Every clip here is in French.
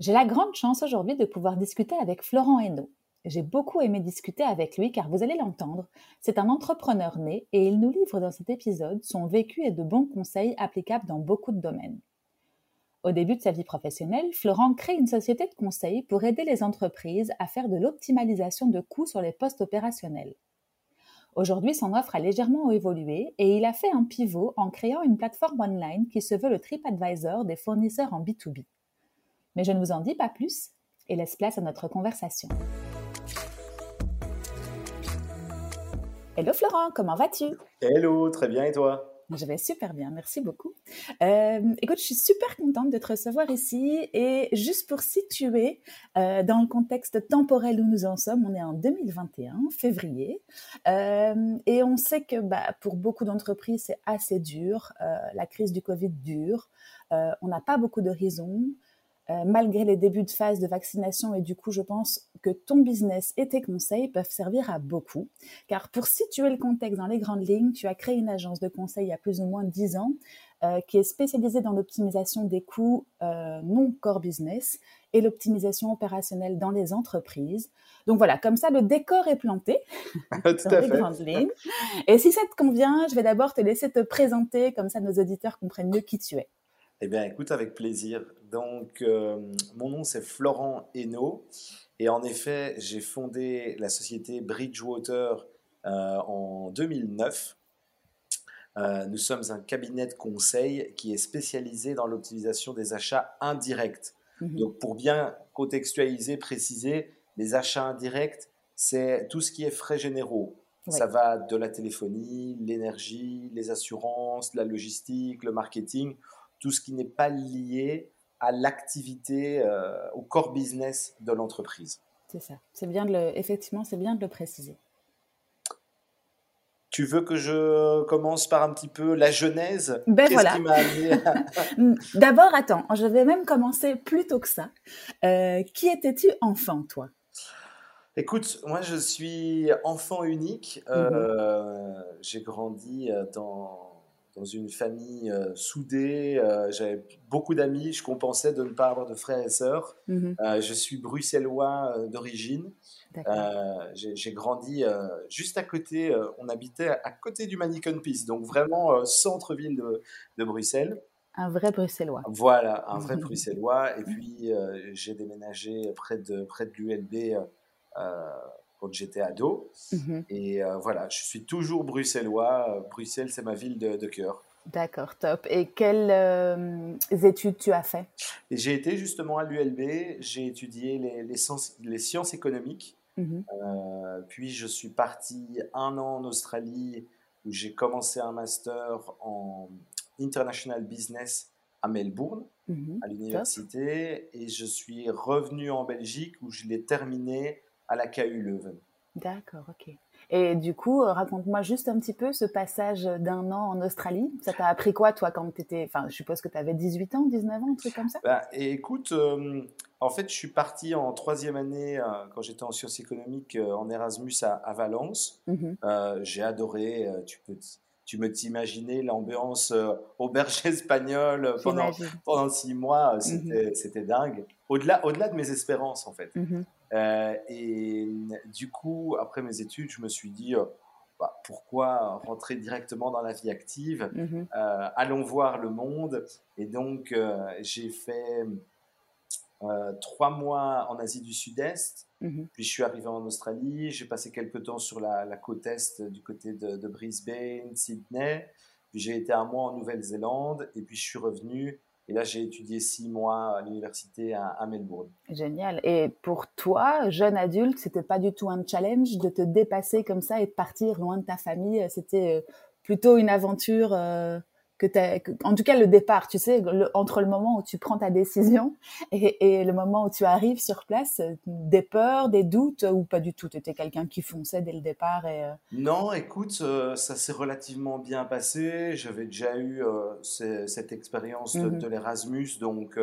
J'ai la grande chance aujourd'hui de pouvoir discuter avec Florent Hainaut. J'ai beaucoup aimé discuter avec lui car vous allez l'entendre, c'est un entrepreneur né et il nous livre dans cet épisode son vécu et de bons conseils applicables dans beaucoup de domaines. Au début de sa vie professionnelle, Florent crée une société de conseil pour aider les entreprises à faire de l'optimalisation de coûts sur les postes opérationnels. Aujourd'hui, son offre a légèrement évolué et il a fait un pivot en créant une plateforme online qui se veut le TripAdvisor des fournisseurs en B2B. Mais je ne vous en dis pas plus et laisse place à notre conversation. Hello Florent, comment vas-tu? Hello, très bien et toi? Je vais super bien, merci beaucoup. Euh, écoute, je suis super contente de te recevoir ici et juste pour situer euh, dans le contexte temporel où nous en sommes, on est en 2021, février, euh, et on sait que bah, pour beaucoup d'entreprises c'est assez dur, la crise du Covid dure, on n'a pas beaucoup d'horizons. Euh, malgré les débuts de phase de vaccination. Et du coup, je pense que ton business et tes conseils peuvent servir à beaucoup. Car pour situer le contexte dans les grandes lignes, tu as créé une agence de conseil il y a plus ou moins 10 ans euh, qui est spécialisée dans l'optimisation des coûts euh, non core business et l'optimisation opérationnelle dans les entreprises. Donc voilà, comme ça, le décor est planté dans les grandes lignes. Et si ça te convient, je vais d'abord te laisser te présenter, comme ça nos auditeurs comprennent mieux qui tu es. Eh bien, écoute, avec plaisir. Donc, euh, mon nom, c'est Florent Hainaut. Et en effet, j'ai fondé la société Bridgewater euh, en 2009. Euh, nous sommes un cabinet de conseil qui est spécialisé dans l'optimisation des achats indirects. Mhm. Donc, pour bien contextualiser, préciser, les achats indirects, c'est tout ce qui est frais généraux. Ça va de la téléphonie, l'énergie, les assurances, la logistique, le marketing tout ce qui n'est pas lié à l'activité, euh, au core business de l'entreprise. C'est ça. C'est bien de le, effectivement, c'est bien de le préciser. Tu veux que je commence par un petit peu la genèse? Ben voilà. D'abord, attends, je vais même commencer plus tôt que ça. Euh, qui étais-tu enfant, toi? Écoute, moi je suis enfant unique. Euh, mhm. J'ai grandi dans dans une famille euh, soudée. Euh, j'avais beaucoup d'amis. Je compensais de ne pas avoir de frères et sœurs. Mhm. Euh, je suis bruxellois d'origine. J'ai grandi juste à côté. on habitait à côté du Mannequin Peace, donc vraiment centre-ville de, de, Bruxelles. Un vrai bruxellois. Voilà, un vrai bruxellois. Et puis j'ai déménagé près de, près de l'ULB quand j'étais ado. Mhm. Et euh, voilà, je suis toujours bruxellois. Bruxelles, c'est ma ville de, cœur. D'accord, top. Et quelles euh, études tu as fait? J'ai été justement à l'ULB, j'ai étudié les, les, sciences, les, sciences, économiques. Mhm. Euh, puis je suis parti un an en Australie où j'ai commencé un master en International Business à Melbourne, mhm. à l'université. Et je suis revenu en Belgique où je l'ai terminé à la KU Leuven. D'accord, ok. Et du coup, euh, raconte-moi juste un petit peu ce passage d'un an en Australie. Ça t'a appris quoi, toi, quand tu étais. Enfin, je suppose que tu avais 18 ans, 19 ans, un truc comme ça? Bah, Écoute, euh, en fait, je suis parti en troisième année, euh, quand j'étais en sciences économiques, en Erasmus à, Valence. Mhm. J'ai adoré. tu peux. Tu me t'imaginer l'ambiance auberge espagnole pendant, pendant six mois, mhm. c'était dingue. Au-delà au -delà de mes espérances, en fait. Mhm. Euh, et du coup, après mes études, je me suis dit, euh, bah, pourquoi rentrer directement dans la vie active? Mhm. euh, Allons voir le monde. Et donc, j'ai fait trois mois en Asie du Sud-Est. Mhm. Puis je suis arrivé en Australie. J'ai passé quelques temps sur la, côte est du côté de, de Brisbane, Sydney. Puis j'ai été un mois en Nouvelle-Zélande. Et puis je suis revenu et là, j'ai étudié six mois à l'université à, Melbourne. Génial. Et pour toi, jeune adulte, c'était pas du tout un challenge de te dépasser comme ça et de partir loin de ta famille? C'était euh, plutôt une aventure euh, que, en tout cas le départ, tu sais, entre le moment où tu prends ta décision et, le moment où tu arrives sur place, des peurs, des doutes ou pas du tout? Tu étais quelqu'un qui fonçait dès le départ et, euh Non, écoute, euh, ça s'est relativement bien passé. J'avais déjà eu euh, cette expérience de, mmh l'Erasmus, donc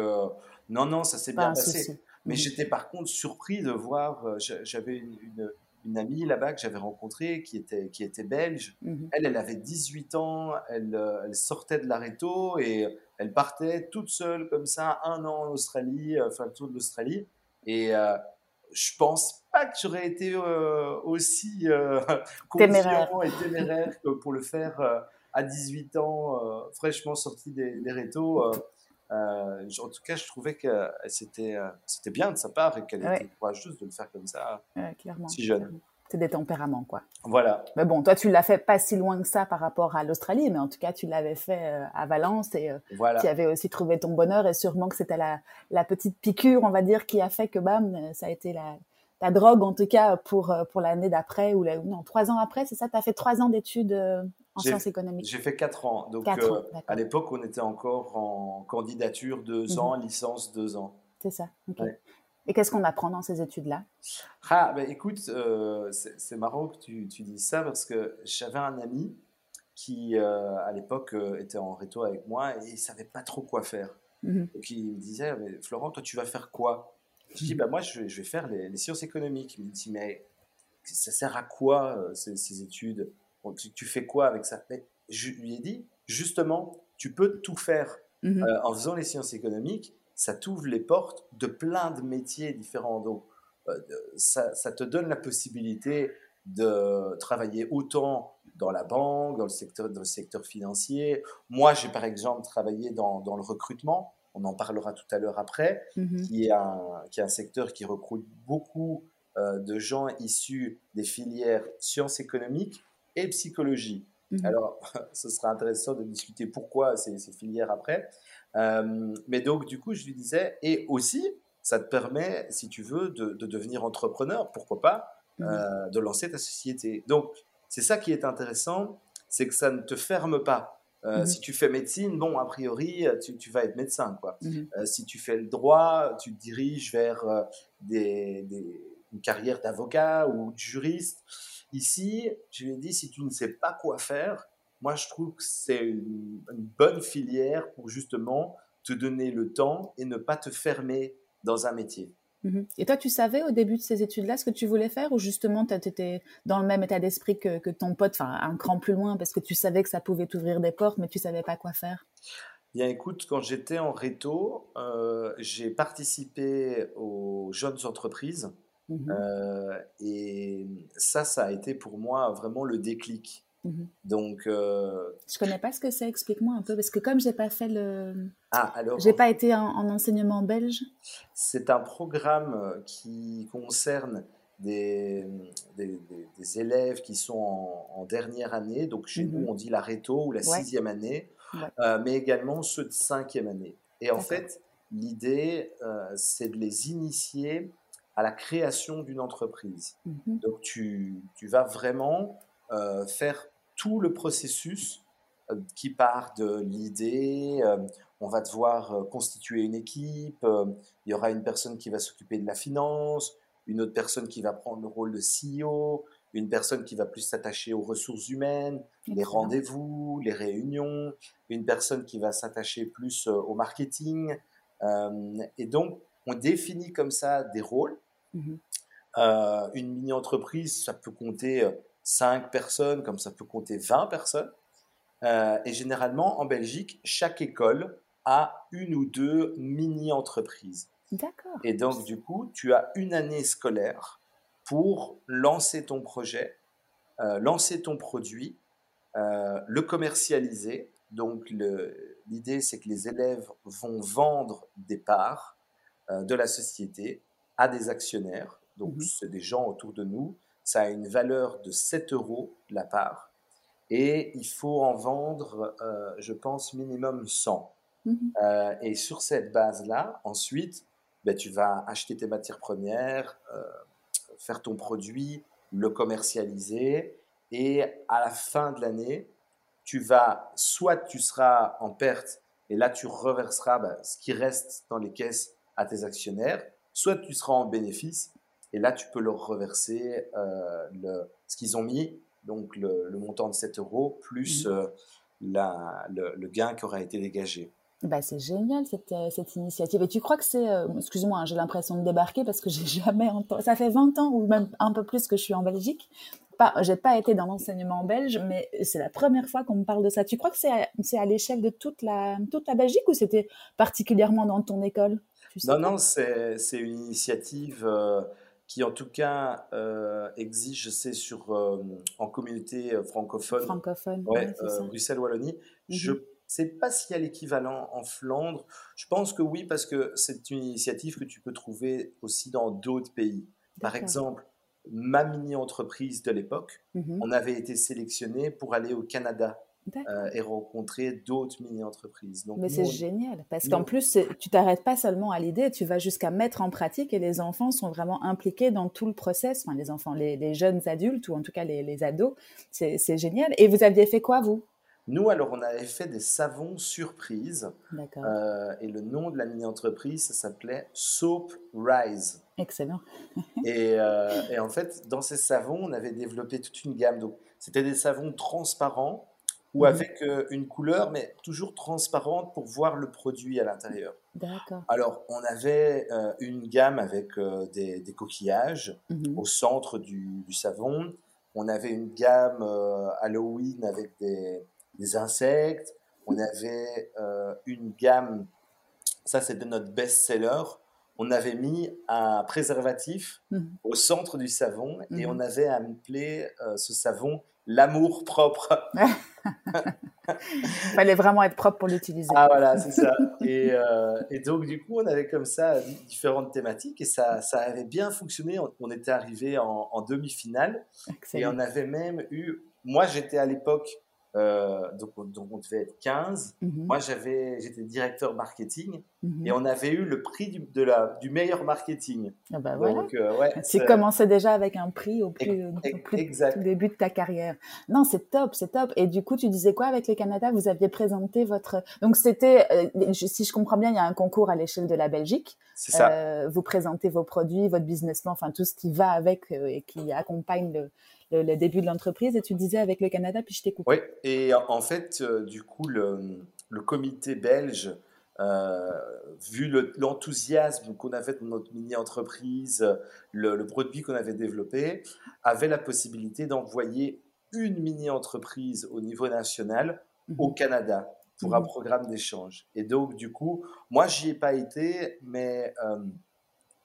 non, non, ça s'est bien passé. Mais mmh j'étais par contre surpris de voir, j'avais une une amie là-bas que j'avais rencontrée qui était, qui était belge. Mhm. Elle, elle avait 18 ans, elle, euh, elle sortait de l'Areto et elle partait toute seule comme ça, un an en Australie, euh, faire le tour de l'Australie. Et euh, je pense pas que j'aurais été aussi téméraire. et téméraire que pour le faire à 18 ans, fraîchement sorti des, des rétos. Euh, en tout cas, je trouvais que euh, c'était euh, c'était bien de sa part et qu'elle était courageuse de le faire comme ça, clairement, si jeune. C'est des tempéraments, quoi. Voilà. Mais bon, toi, tu l'as fait pas si loin que ça par rapport à l'Australie, mais en tout cas, tu l'avais fait à Valence et tu avais aussi trouvé ton bonheur et sûrement que c'était la, la petite piqûre, on va dire, qui a fait que, bam, ça a été la, ta drogue, en tout cas, pour, pour l'année d'après ou non, trois ans après, c'est ça? Tu as fait trois ans d'études en sciences économiques J'ai fait 4 ans. Donc, euh, à l'époque, on était encore en candidature 2 mhm. ans, licence 2 ans. C'est ça. Et qu'est-ce qu'on apprend dans ces études-là? Ah, ben écoute, euh, c'est marrant que tu, tu dises ça parce que j'avais un ami qui, euh, à l'époque, était en réto avec moi et il savait pas trop quoi faire. Donc, il me disait, mais Florent, toi, tu vas faire quoi? Je dis, bah, moi, je vais, faire les, sciences économiques. Il me dit, mais ça sert à quoi ces, ces études? Tu, fais quoi avec ça Je lui ai dit, justement, tu peux tout faire. Mhm. Euh, en faisant les sciences économiques, ça t'ouvre les portes de plein de métiers différents. Donc, euh, ça, te donne la possibilité de travailler autant dans la banque, dans le secteur, dans le secteur financier. Moi, j'ai par exemple travaillé dans, le recrutement, on en parlera tout à l'heure après, mhm. qui, est un, qui est un secteur qui recrute beaucoup euh, de gens issus des filières sciences économiques et psychologie. Mhm. Alors, ce sera intéressant de discuter pourquoi ces, ces filières après. Euh, mais donc, du coup, je lui disais, et aussi, ça te permet, si tu veux, de, de devenir entrepreneur, pourquoi pas, mhm. euh, de lancer ta société. Donc, c'est ça qui est intéressant, c'est que ça ne te ferme pas. Euh, mhm. Si tu fais médecine, bon, a priori, tu, tu vas être médecin. Quoi. si tu fais le droit, tu te diriges vers des, des, une carrière d'avocat ou de juriste. Ici, je lui ai dit, si tu ne sais pas quoi faire, moi je trouve que c'est une, bonne filière pour justement te donner le temps et ne pas te fermer dans un métier. Mhm. Et toi, tu savais au début de ces études-là ce que tu voulais faire ou justement tu étais dans le même état d'esprit que, ton pote, enfin un cran plus loin parce que tu savais que ça pouvait t'ouvrir des portes mais tu savais pas quoi faire? Bien écoute, quand j'étais en réto, euh, j'ai participé aux jeunes entreprises Mmh euh, et ça, ça a été pour moi vraiment le déclic. Mmh Donc, euh, je connais pas ce que c'est. Explique-moi un peu, parce que comme j'ai pas fait le, ah alors, j'ai pas été en, enseignement belge. C'est un programme euh, qui concerne des, des, élèves qui sont en, dernière année. Donc chez nous, mmh on dit la réto ou la sixième année, mais également ceux de cinquième année. Et en fait, l'idée, c'est de les initier à la création d'une entreprise. Mhm. Donc tu, tu, vas vraiment euh, faire tout le processus euh, qui part de l'idée. Euh, on va devoir constituer une équipe. il y aura une personne qui va s'occuper de la finance, une autre personne qui va prendre le rôle de CEO, une personne qui va plus s'attacher aux ressources humaines, les rendez-vous, les réunions, une personne qui va s'attacher plus au marketing. et donc, on définit comme ça des rôles. Mhm. Euh, une mini-entreprise, ça peut compter 5 euh, personnes, comme ça peut compter 20 personnes. Euh, et généralement, en Belgique, chaque école a une ou deux mini-entreprises. D'accord. Et donc, du coup, tu as une année scolaire pour lancer ton projet, lancer ton produit, le commercialiser. Donc, l'idée, c'est que les élèves vont vendre des parts de la société à des actionnaires. Donc, mhm. c'est des gens autour de nous. Ça a une valeur de 7 euros la part. Et il faut en vendre, euh, je pense, minimum 100. Mhm. Euh, et sur cette base-là, ensuite, ben, tu vas acheter tes matières premières, euh, faire ton produit, le commercialiser. Et à la fin de l'année, tu vas, soit tu seras en perte et là tu reverseras bah, ce qui reste dans les caisses à tes actionnaires, soit tu seras en bénéfice et là tu peux leur reverser euh, le, ce qu'ils ont mis, donc le, montant de 7 euros plus mmh. euh, la, le, gain qui aura été dégagé. Bah, c'est génial cette, euh, cette, initiative. Et tu crois que c'est, excuse-moi, hein, j'ai l'impression de débarquer parce que j'ai jamais entendu, ça fait 20 ans ou même un peu plus que je suis en Belgique pas, j'ai pas été dans l'enseignement belge, mais c'est la première fois qu'on me parle de ça. Tu crois que c'est à, à l'échelle de toute la, toute la Belgique ou c'était particulièrement dans ton école? Non, non, c'est, une initiative euh, qui, en tout cas, euh, existe, je sais, sur, euh, en communauté francophone. Francophone, ouais, Bruxelles-Wallonie. Mhm. Je ne sais pas s'il y a l'équivalent en Flandre. Je pense que oui, parce que c'est une initiative que tu peux trouver aussi dans d'autres pays. Par exemple, ma mini-entreprise de l'époque, mhm. on avait été sélectionné pour aller au Canada euh, et rencontrer d'autres mini-entreprises. Mais c'est génial, parce qu'en plus, tu t'arrêtes pas seulement à l'idée, tu vas jusqu'à mettre en pratique et les enfants sont vraiment impliqués dans tout le process, enfin les enfants, les, jeunes adultes ou en tout cas les, ados, c'est génial. Et vous aviez fait quoi, vous? Nous, alors, on avait fait des savons surprises. Euh, et le nom de la mini-entreprise, ça s'appelait Soap Rise. Excellent. Euh, et, en fait, dans ces savons, on avait développé toute une gamme. Donc, c'était des savons transparents ou mhm. avec euh, une couleur, mais toujours transparente pour voir le produit à l'intérieur. D'accord. Alors, on avait euh, une gamme avec des, coquillages mhm. au centre du, savon. On avait une gamme Halloween avec des, des, insectes. On avait une gamme, ça c'était notre best-seller, on avait mis un préservatif mmh. au centre du savon et on avait appelé euh, ce savon l'amour propre. Il fallait vraiment être propre pour l'utiliser. Ah voilà, c'est ça. Euh, et, donc du coup, on avait comme ça différentes thématiques et ça, ça avait bien fonctionné. On, était arrivé en, en demi-finale et on avait même eu. Moi, j'étais à l'époque euh, donc, donc, on devait être 15. Mhm. Moi, j'avais, j'étais directeur marketing mhm. et on avait eu le prix du, de la, du meilleur marketing. Ah bah donc, euh, ouais, tu commençais déjà avec un prix au plus, au tout début de ta carrière. Non, c'est top, c'est top. Et du coup, tu disais quoi avec le Canada? Vous aviez présenté votre. Donc, c'était, euh, si je comprends bien, il y a un concours à l'échelle de la Belgique. C'est ça. vous présentez vos produits, votre business plan, enfin tout ce qui va avec et qui accompagne le, le, début de l'entreprise et tu disais avec le Canada, puis je t'ai Oui, et en fait, euh, du coup, le, le comité belge, euh, vu l'enthousiasme qu'on avait dans notre mini-entreprise, le, le, produit qu'on avait développé, avait la possibilité d'envoyer une mini-entreprise au niveau national au mhm. Canada pour un mhm. programme d'échange. Et donc, du coup, moi, j'y ai pas été, mais euh,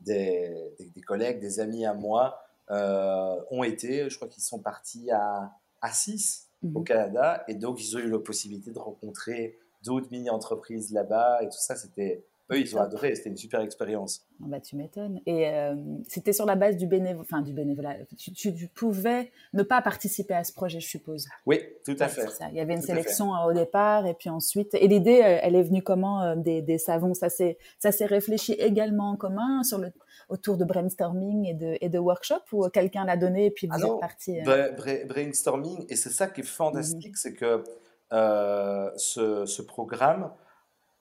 des, des, collègues, des amis à moi ont été, je crois qu'ils sont partis à, à 6 au mhm. Canada, et donc ils ont eu la possibilité de rencontrer d'autres mini-entreprises là-bas, et tout ça, c'était... Eux, ils ont adoré, c'était une super expérience. Ah bah, tu m'étonnes. Et euh, c'était sur la base du, bénévolat, enfin, du bénévolat. Tu, pouvais ne pas participer à ce projet, je suppose. Oui, tout à fait. Il y avait une sélection au départ, et puis ensuite. Et l'idée, euh, elle est venue comment des, des savons Ça s'est réfléchi également en commun sur le, autour de brainstorming et de, et de workshop ou quelqu'un l'a donné et puis vous êtes parti euh? Brainstorming, et c'est ça qui est fantastique, mhm. c'est que euh, ce, ce, programme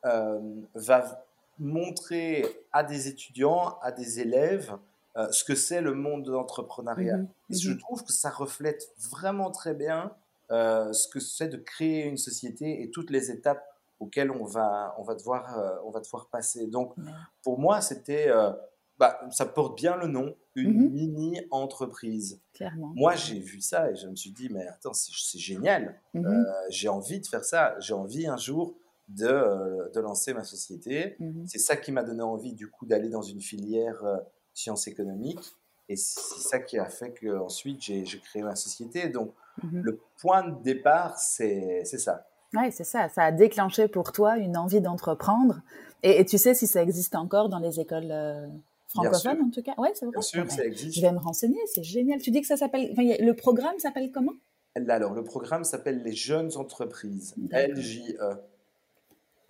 euh, va montrer à des étudiants, à des élèves, ce que c'est le monde de l'entrepreneuriat. Mhm. Et je mhm. trouve que ça reflète vraiment très bien ce que c'est de créer une société et toutes les étapes auxquelles on va, on va, devoir, on va devoir passer. Donc, pour moi, c'était bah, ça porte bien le nom, une mhm. mini-entreprise. Clairement. Moi, j'ai vu ça et je me suis dit, mais attends, c'est génial. Mhm. Euh, j'ai envie de faire ça. J'ai envie un jour de, euh, de lancer ma société. Mhm. C'est ça qui m'a donné envie, du coup, d'aller dans une filière euh, sciences économiques. Et c'est ça qui a fait qu'ensuite, j'ai créé ma société. Donc, le point de départ, c'est ça. Oui, c'est ça. Ça a déclenché pour toi une envie d'entreprendre. Et, tu sais si ça existe encore dans les écoles francophone en tout cas. Ouais, c'est vrai. Bien sûr, ça existe. Je vais me renseigner, c'est génial. Tu dis que ça s'appelle. le programme s'appelle comment? Alors, le programme s'appelle les jeunes entreprises, LJE.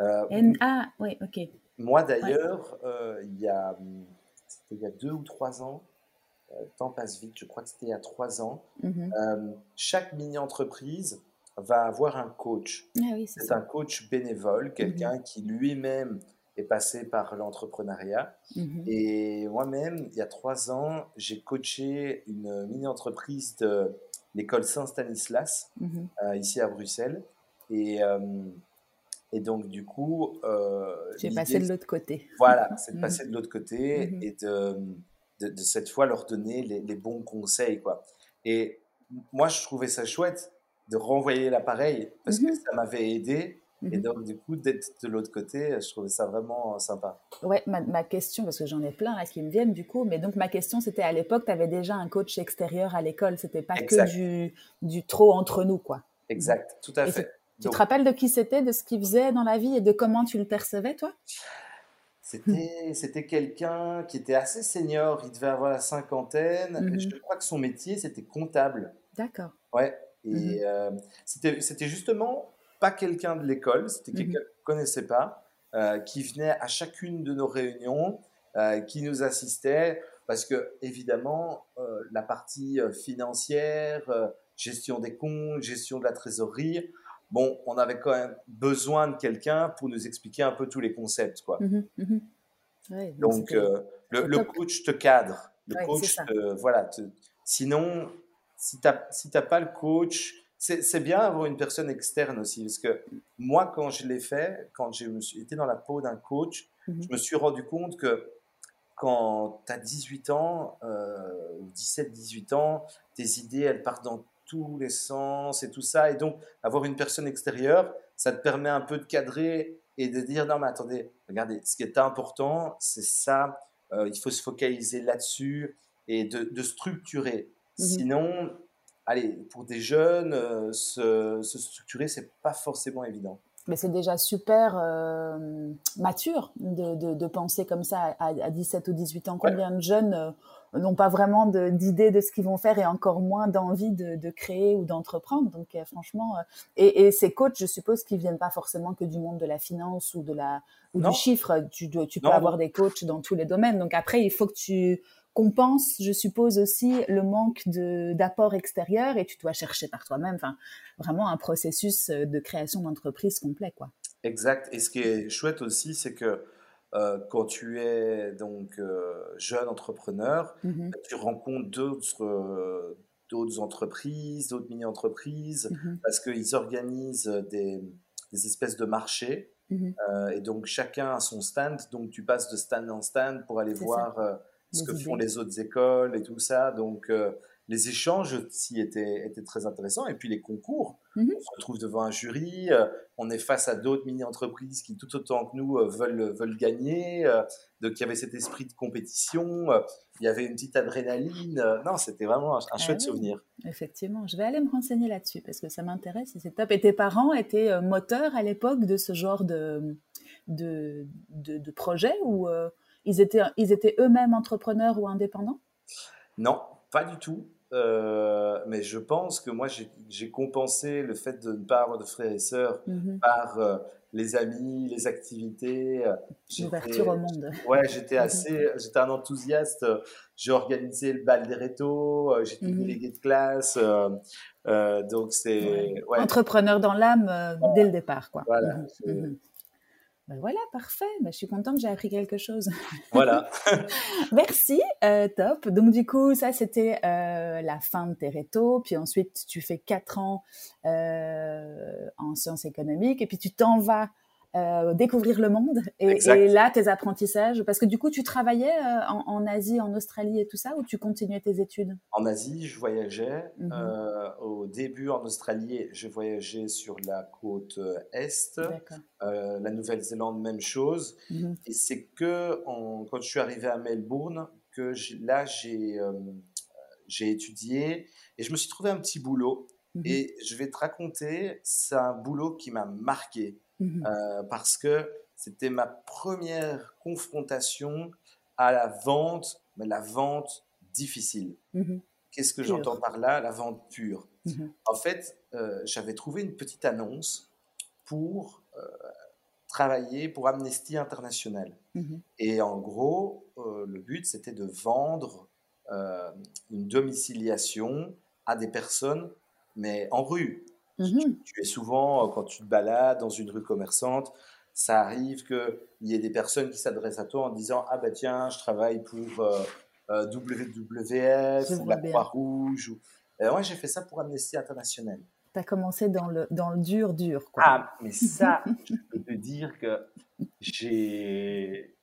Euh, N-A, oui, ok. Moi d'ailleurs, euh, il, y a, il y a deux ou trois ans, euh, le temps passe vite, je crois que c'était il y a trois ans, mhm. chaque mini-entreprise va avoir un coach. Ah c'est un coach bénévole, quelqu'un mhm. qui lui-même est passé par l'entrepreneuriat. Mhm. Et moi-même, il y a trois ans, j'ai coaché une mini-entreprise de l'école Saint-Stanislas, mhm. euh, ici à Bruxelles. Et, euh, et donc, du coup... Euh, j'ai passé de l'autre côté. Voilà, c'est de passer de l'autre côté et de, de, cette fois leur donner les, les, bons conseils. Quoi. Et moi, je trouvais ça chouette de renvoyer l'appareil parce que ça m'avait aidé et mhm. donc, du coup, d'être de l'autre côté, je trouvais ça vraiment sympa. Ouais, ma, ma question, parce que j'en ai plein là qui me viennent du coup, mais donc ma question c'était à l'époque, tu avais déjà un coach extérieur à l'école, c'était pas que du, du trop entre nous, quoi. Exact, tout à fait. Tu, te rappelles de qui c'était, de ce qu'il faisait dans la vie et de comment tu le percevais, toi? C'était, c'était quelqu'un qui était assez senior, il devait avoir la cinquantaine. Mhm. Je crois que son métier, c'était comptable. D'accord. Ouais. Et mhm. euh, c'était justement pas quelqu'un de l'école, c'était mhm. quelqu'un qu'on ne connaissait pas, euh, qui venait à chacune de nos réunions, euh, qui nous assistait, parce que évidemment, euh, la partie financière, gestion des comptes, gestion de la trésorerie, bon, on avait quand même besoin de quelqu'un pour nous expliquer un peu tous les concepts, quoi. Mhm, mhm. donc, le, coach te cadre, le coach, voilà. sinon, si tu n'as si pas le coach, c'est bien d'avoir une personne externe aussi, parce que moi, quand je l'ai fait, quand je me suis été dans la peau d'un coach, mhm. je me suis rendu compte que quand tu as 18 ans, euh, 17-18 ans, tes idées, elles partent dans tous les sens et tout ça. Et donc, avoir une personne extérieure, ça te permet un peu de cadrer et de dire, non, mais attendez, regardez, ce qui est important, c'est ça, euh, il faut se focaliser là-dessus et de, structurer. Mhm. Sinon, allez, pour des jeunes, euh, se, se, structurer, c'est pas forcément évident. Mais c'est déjà super euh, mature de, de, penser comme ça à, 17 ou 18 ans. Combien de jeunes euh, n'ont pas vraiment d'idée de, ce qu'ils vont faire et encore moins d'envie de, créer ou d'entreprendre. Donc franchement, et, et, ces coachs, je suppose qu'ils viennent pas forcément que du monde de la finance ou de la ou du chiffre. Tu, tu peux avoir des coachs dans tous les domaines. Donc après, il faut que tu compense, je suppose aussi, le manque d'apport extérieur et tu dois chercher par toi-même. Enfin, vraiment un processus euh, de création d'entreprise complet, quoi. Exact. Et ce qui est chouette aussi, c'est que euh, quand tu es donc euh, jeune entrepreneur, mmh tu rencontres d'autres d'autres entreprises, d'autres mini-entreprises, mmh parce qu'ils organisent des, des, espèces de marchés. Mmh et donc chacun a son stand, donc tu passes de stand en stand pour aller voir ce que font les autres écoles et tout ça. Donc, euh, les échanges aussi étaient, étaient, très intéressants. Et puis, les concours. Mhm. On se retrouve devant un jury, euh, on est face à d'autres mini-entreprises qui, tout autant que nous, euh, veulent, veulent gagner. donc, il y avait cet esprit de compétition, il y avait une petite adrénaline. non, c'était vraiment un, ah chouette souvenir. Effectivement, je vais aller me renseigner là-dessus parce que ça m'intéresse et c'est top. Et tes parents étaient moteurs à l'époque de ce genre de, de, de, de projet ou ils étaient, ils étaient eux-mêmes entrepreneurs ou indépendants? Non, pas du tout. Euh, mais je pense que moi, j'ai compensé le fait de ne pas avoir de frères et sœurs mhm. par euh, les amis, les activités. Euh, L'ouverture au monde. Ouais, j'étais mhm. assez, j'étais un enthousiaste. J'ai organisé le bal des rétos, j'étais mmh. délégué de classe. donc c'est entrepreneur dans l'âme dès le départ, quoi. Voilà. Mhm. Ben voilà, parfait. Ben, je suis contente, j'ai appris quelque chose. Voilà. Merci, euh, top. Donc du coup, ça c'était euh, la fin de tes rétos. Puis ensuite, tu fais quatre ans euh, en sciences économiques et puis tu t'en vas euh, découvrir le monde et, là tes apprentissages. Parce que du coup tu travaillais euh, en, Asie en Australie et tout ça ou tu continuais tes études? En Asie je voyageais mhm. euh, au début en Australie je voyageais sur la côte est. La Nouvelle-Zélande même chose. Mhm. et c'est que quand je suis arrivé à Melbourne que là j'ai j'ai étudié et je me suis trouvé un petit boulot. Mhm. et je vais te raconter c'est un boulot qui m'a marqué Mmh euh, parce que c'était ma première confrontation à la vente, mais la vente difficile. Mmh Qu'est-ce que j'entends par là? La vente pure. Mmh en fait, euh, j'avais trouvé une petite annonce pour euh, travailler pour Amnesty International. Et en gros, le but, c'était de vendre une domiciliation à des personnes, mais en rue, Mmh tu, es souvent, quand tu te balades dans une rue commerçante, ça arrive qu'il y ait des personnes qui s'adressent à toi en disant Ah ben tiens, je travaille pour euh, euh, WWF ou la Croix-Rouge. Ou... moi, j'ai fait ça pour Amnesty International. Tu as commencé dans le, dans le dur, dur. Quoi. Ah, mais ça, je peux te dire que j'ai.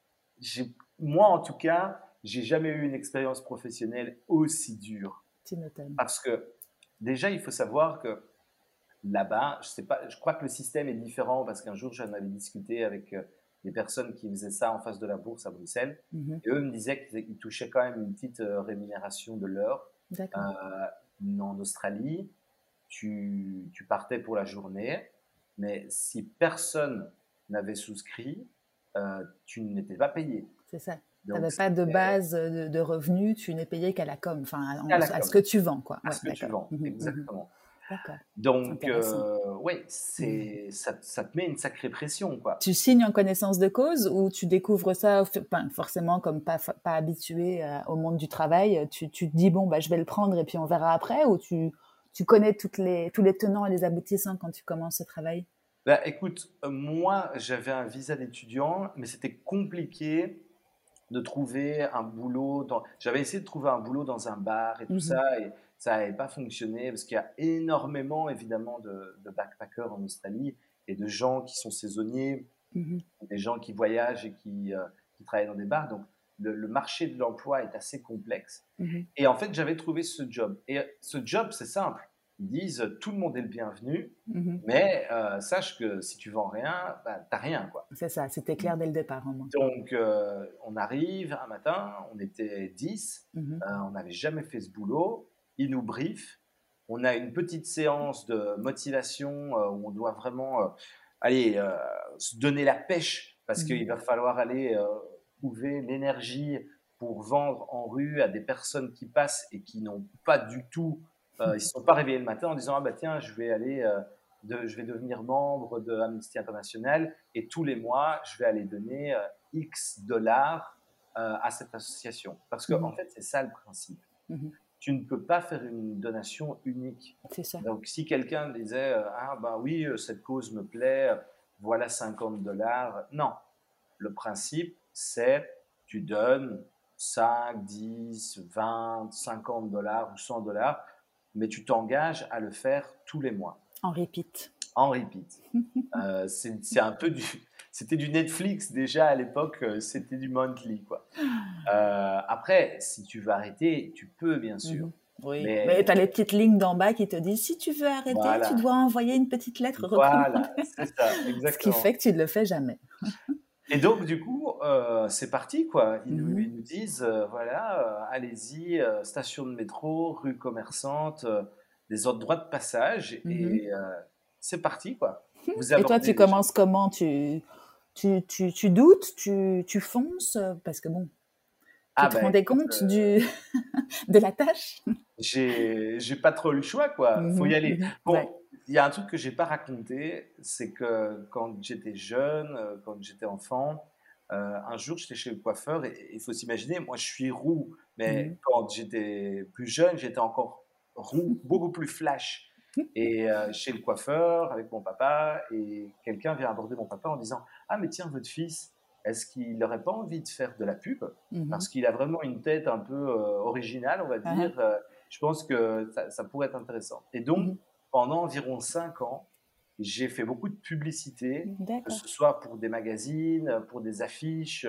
Moi, en tout cas, j'ai jamais eu une expérience professionnelle aussi dure. Tu m'étonnes. Parce que déjà, il faut savoir que là-bas, je sais pas, je crois que le système est différent parce qu'un jour, j'en avais discuté avec euh, des personnes qui faisaient ça en face de la bourse à Bruxelles. Mhm. Et eux me disaient qu'ils touchaient quand même une petite euh, rémunération de l'heure. Euh, en Australie, tu, tu, partais pour la journée, mais si personne n'avait souscrit, euh, tu n'étais pas payé. C'est ça. Tu n'avais pas de base de, revenus, tu n'es payé qu'à la com, enfin à, ce que tu vends. Quoi. À ce que tu vends, mhm, mhm. Donc, euh, oui, c'est, ça, ça, te met une sacrée pression. Quoi. Tu signes en connaissance de cause ou tu découvres ça forcément comme pas, pas habitué euh, au monde du travail tu, tu, te dis, bon, bah, je vais le prendre et puis on verra après ou tu, tu connais toutes les, tous les tenants et les aboutissants quand tu commences ce travail? Bah, Écoute, euh, moi, j'avais un visa d'étudiant, mais c'était compliqué de trouver un boulot. Dans... J'avais essayé de trouver un boulot dans un bar et tout mmh ça. Et ça n'avait pas fonctionné parce qu'il y a énormément évidemment de, backpackers en Australie et de gens qui sont saisonniers, mhm. des gens qui voyagent et qui, euh, qui, travaillent dans des bars. Donc le, marché de l'emploi est assez complexe. Mhm. Et en fait, j'avais trouvé ce job. Et ce job, c'est simple. Ils disent tout le monde est le bienvenu, mhm. mais euh, sache que si tu vends rien, bah, t'as rien quoi. C'est ça, c'était clair dès le départ. Donc euh, on arrive un matin, on était 10, on n'avait jamais fait ce boulot, il nous brief. On a une petite séance de motivation euh, où on doit vraiment euh, aller euh, se donner la pêche parce qu'il va falloir aller trouver l'énergie pour vendre en rue à des personnes qui passent et qui n'ont pas du tout, ils ne sont pas réveillés le matin en disant ah bah tiens je vais aller de, je vais devenir membre de Amnesty International et tous les mois je vais aller donner X dollars à cette association parce qu'en en fait c'est ça le principe. Mmh tu ne peux pas faire une donation unique. C'est ça. Donc, si quelqu'un disait euh, Ah, ben oui, euh, cette cause me plaît, voilà 50 dollars. Non. Le principe, c'est tu donnes 5, 10, 20, 50 dollars ou 100 dollars, mais tu t'engages à le faire tous les mois. En repeat. En repeat. euh, c'est un peu du c'était du Netflix déjà à l'époque, euh, c'était du monthly quoi. Euh, après, si tu veux arrêter, tu peux bien sûr. Mhm. Oui, mais, tu as les petites lignes d'en bas qui te disent si tu veux arrêter, tu dois envoyer une petite lettre Voilà, c'est ça, exactement. Ce qui fait que tu ne le fais jamais. Et donc, du coup, euh, c'est parti, quoi. Ils, nous, mhm. disent, voilà, allez-y, station de métro, rue commerçante, des ordres droits de passage, et mhm. c'est parti, quoi. et toi, tu commences comment? Tu, tu, tu, tu doutes, tu, tu, fonces, parce que bon, tu ah te ben, rendais compte du, euh, de la tâche J'ai pas trop le choix, quoi. Il faut y mhm, aller. Mhm, bon, il y a un truc que j'ai pas raconté, c'est que quand j'étais jeune, euh, quand j'étais enfant, euh, un jour j'étais chez le coiffeur et il faut s'imaginer, moi je suis roux, mais mhm. quand j'étais plus jeune, j'étais encore roux, beaucoup plus flash et euh, chez le coiffeur avec mon papa et quelqu'un vient aborder mon papa en disant ah mais tiens votre fils est-ce qu'il n'aurait pas envie de faire de la pub? Mhm. parce qu'il a vraiment une tête un peu euh, originale on va ah. dire euh, je pense que ça, pourrait être intéressant et donc mhm. pendant environ cinq ans j'ai fait beaucoup de publicité que ce soit pour des magazines pour des affiches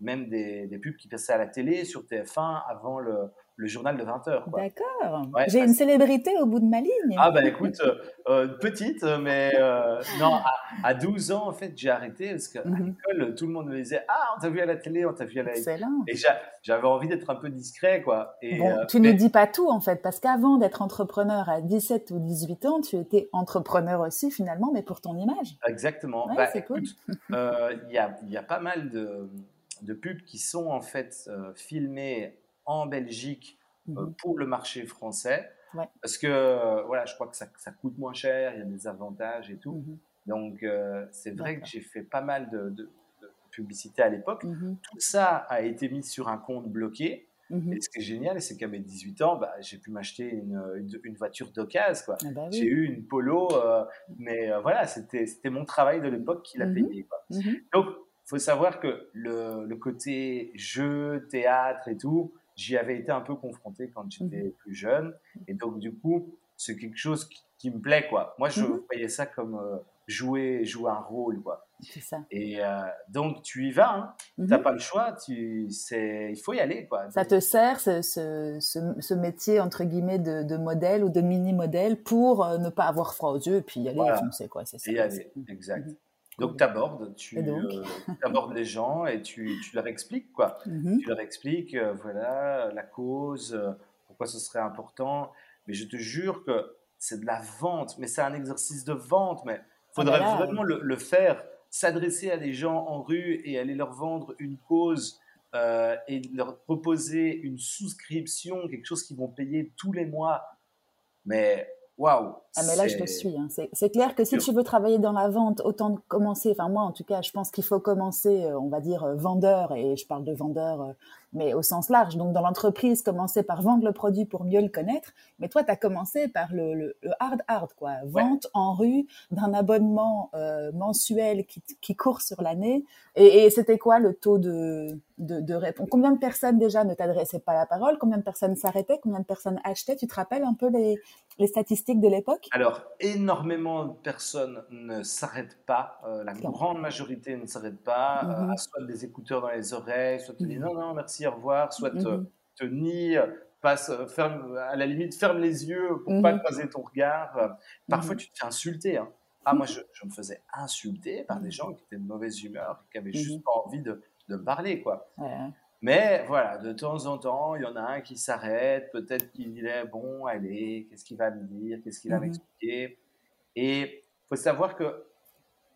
même des, des pubs qui passaient à la télé sur TF1 avant le le journal de 20 heures. D'accord. J'ai une célébrité au bout de ma ligne. Ah bah écoute, euh, euh, petite, mais euh, non, à, 12 ans en fait j'ai arrêté parce qu'à mhm. l'école tout le monde me disait ah on t'a vu à la télé, on t'a vu à la Excellent. Et j'avais envie d'être un peu discret quoi. Et, bon, tu ne dis pas tout en fait parce qu'avant d'être entrepreneur à 17 ou 18 ans, tu étais entrepreneur aussi finalement, mais pour ton image. Exactement. bah, c'est cool. Il y, a, y a pas mal de, de pubs qui sont en fait filmées en Belgique euh, mhm. pour le marché français. Parce que euh, voilà, je crois que ça, ça, coûte moins cher, il y a des avantages et tout. Mhm. Donc euh, c'est vrai que j'ai fait pas mal de, de, publicité à l'époque. Mhm. Tout ça a été mis sur un compte bloqué. Et ce qui est génial, c'est qu'à mes 18 ans, bah, j'ai pu m'acheter une, une, voiture d'occasion. Quoi. Ah bah j'ai eu une Polo, euh, mais euh, voilà, c'était, mon travail de l'époque qui l'a payé. Quoi. Donc, il faut savoir que le, le, côté jeu, théâtre et tout, j'y avais été un peu confronté quand j'étais plus jeune. Et donc, du coup, c'est quelque chose qui, me plaît. Quoi. Moi, je voyais ça comme euh, jouer, jouer un rôle. Quoi. C'est ça. Et euh, donc, tu y vas, hein. tu n'as mhm. pas le choix, tu, il faut y aller. Quoi. Ça te sert, ce, ce, ce, métier, entre guillemets, de, de, modèle ou de mini-modèle pour euh, ne pas avoir froid aux yeux et puis y aller voilà. foncer. Quoi. C'est ça, y aller, exact. Donc, tu abordes, tu abordes les gens et tu, tu leur expliques. Quoi. Mhm. Tu leur expliques, voilà, la cause, pourquoi ce serait important. Mais je te jure que c'est de la vente, mais c'est un exercice de vente, mais il faudrait ah bah vraiment le, faire, s'adresser à des gens en rue et aller leur vendre une cause euh, et leur proposer une souscription, quelque chose qu'ils vont payer tous les mois. Mais waouh Ah mais là je te suis. Hein. C'est clair que si tu veux travailler dans la vente, autant commencer. Enfin moi en tout cas, je pense qu'il faut commencer, euh, on va dire euh, vendeur et je parle de vendeur mais au sens large. Donc, dans l'entreprise, commencer par vendre le produit pour mieux le connaître. Mais toi, tu as commencé par le, le, hard hard, quoi. Vente en rue d'un abonnement euh, mensuel qui, qui, court sur l'année. Et, et c'était quoi le taux de, de, de réponse Combien de personnes déjà ne t'adressaient pas la parole? Combien de personnes s'arrêtaient? Combien de personnes achetaient? Tu te rappelles un peu les, les statistiques de l'époque? Alors, énormément de personnes ne s'arrêtent pas. Euh, la grande majorité ne s'arrête pas. Mm soit des écouteurs dans les oreilles, soit te disent mhm. non, non, merci, revoir, soit te, mhm. te nie, passe, ferme, à la limite, ferme les yeux pour pas mhm. croiser ton regard. Parfois, mhm. tu te fais insulter. Hein. Ah, moi, je, me faisais insulter par des gens qui étaient de mauvaise humeur, qui avaient juste pas envie de, de me parler, quoi. Mais voilà, de temps en temps, il y en a un qui s'arrête, peut-être qu'il est bon, allez, qu'est-ce qu'il va me dire, qu'est-ce qu'il va m'expliquer. Et il faut savoir que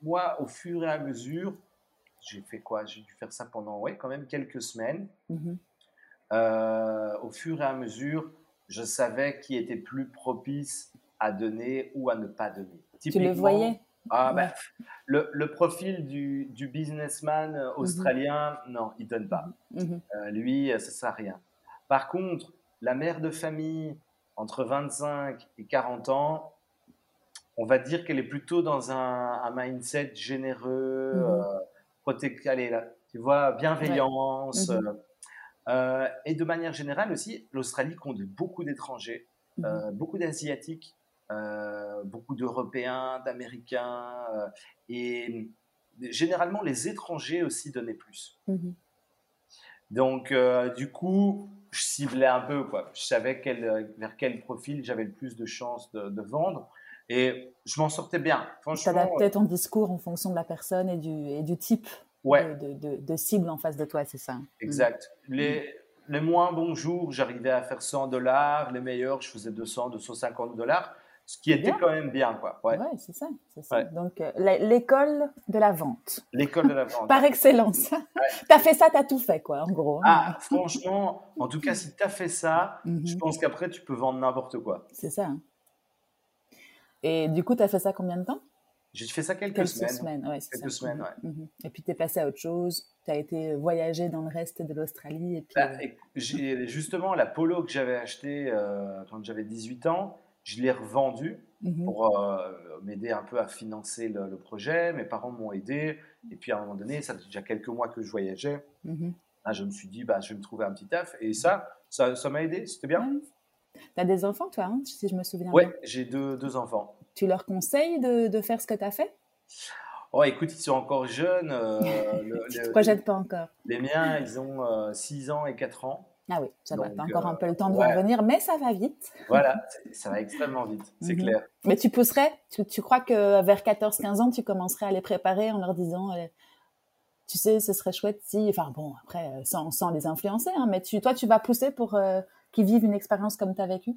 moi, au fur et à mesure, j'ai fait quoi? J'ai dû faire ça pendant, ouais, quand même quelques semaines. Mhm. Euh, au fur et à mesure, je savais qui était plus propice à donner ou à ne pas donner. tu le voyais? ah, ben, le, le, profil du, du businessman mhm. australien, non, il donne pas. Mhm. Euh, lui, ça sert à rien. Par contre, la mère de famille entre 25 et 40 ans, on va dire qu'elle est plutôt dans un, un mindset généreux, euh, allez, là, tu vois, bienveillance. Euh, euh, et de manière générale aussi, l'Australie compte beaucoup d'étrangers, mhm. euh, beaucoup d'Asiatiques, beaucoup d'Européens, d'Américains, et généralement les étrangers aussi donnaient plus. Mhm. Donc, du coup, je ciblais un peu, quoi. Je savais quel, vers quel profil j'avais le plus de chances de, de vendre. Et je m'en sortais bien. Tu adaptais ton discours en fonction de la personne et du, et du type de, de, de, cible en face de toi, c'est ça mm. Exact. Les, les moins bons jours, j'arrivais à faire 100 dollars. Les meilleurs, je faisais 200, 250 dollars. Ce qui était quand même bien, quoi. Ouais, c'est ça. ça. Donc, euh, l'école de la vente. L'école de la vente. Par excellence. tu as fait ça, tu as tout fait, quoi, en gros. Ah, franchement, en tout cas, si tu as fait ça, je mhm. pense qu'après, tu peux vendre n'importe quoi. C'est ça. Hein. Et du coup, tu as fait ça combien de temps? J'ai fait ça quelques, quelques semaines. semaines ouais, quelques ça. semaines, ouais. Mhm. Et puis, tu es passé à autre chose. Tu as été voyager dans le reste de l'Australie. Et puis, bah, euh, justement, la polo que j'avais achetée euh, quand j'avais 18 ans, je l'ai revendue mhm. pour euh, m'aider un peu à financer le, projet. Mes parents m'ont aidé. Et puis, à un moment donné, ça fait déjà quelques mois que je voyageais. Mhm. Là, je me suis dit, bah, je vais me trouver un petit taf. Et ça, ça m'a aidé. C'était bien. Tu as des enfants, toi, hein, si je me souviens bien Oui, j'ai deux, deux, enfants. Tu leur conseilles de, de faire ce que tu as fait? Oh, écoute, ils sont encore jeunes. Euh, tu ne te projettes pas encore Les miens, ils ont 6 euh, ans et 4 ans. Ah oui, ça va. Tu encore un peu le temps de revenir, mais ça va vite. Voilà, ça va extrêmement vite, c'est mhm. clair. Mais tu pousserais tu, tu crois que vers 14-15 ans, tu commencerais à les préparer en leur disant euh, tu sais, ce serait chouette si, enfin bon, après, sans, sans les influencer, hein, mais tu, toi, tu vas pousser pour qui vivent une expérience comme tu as vécu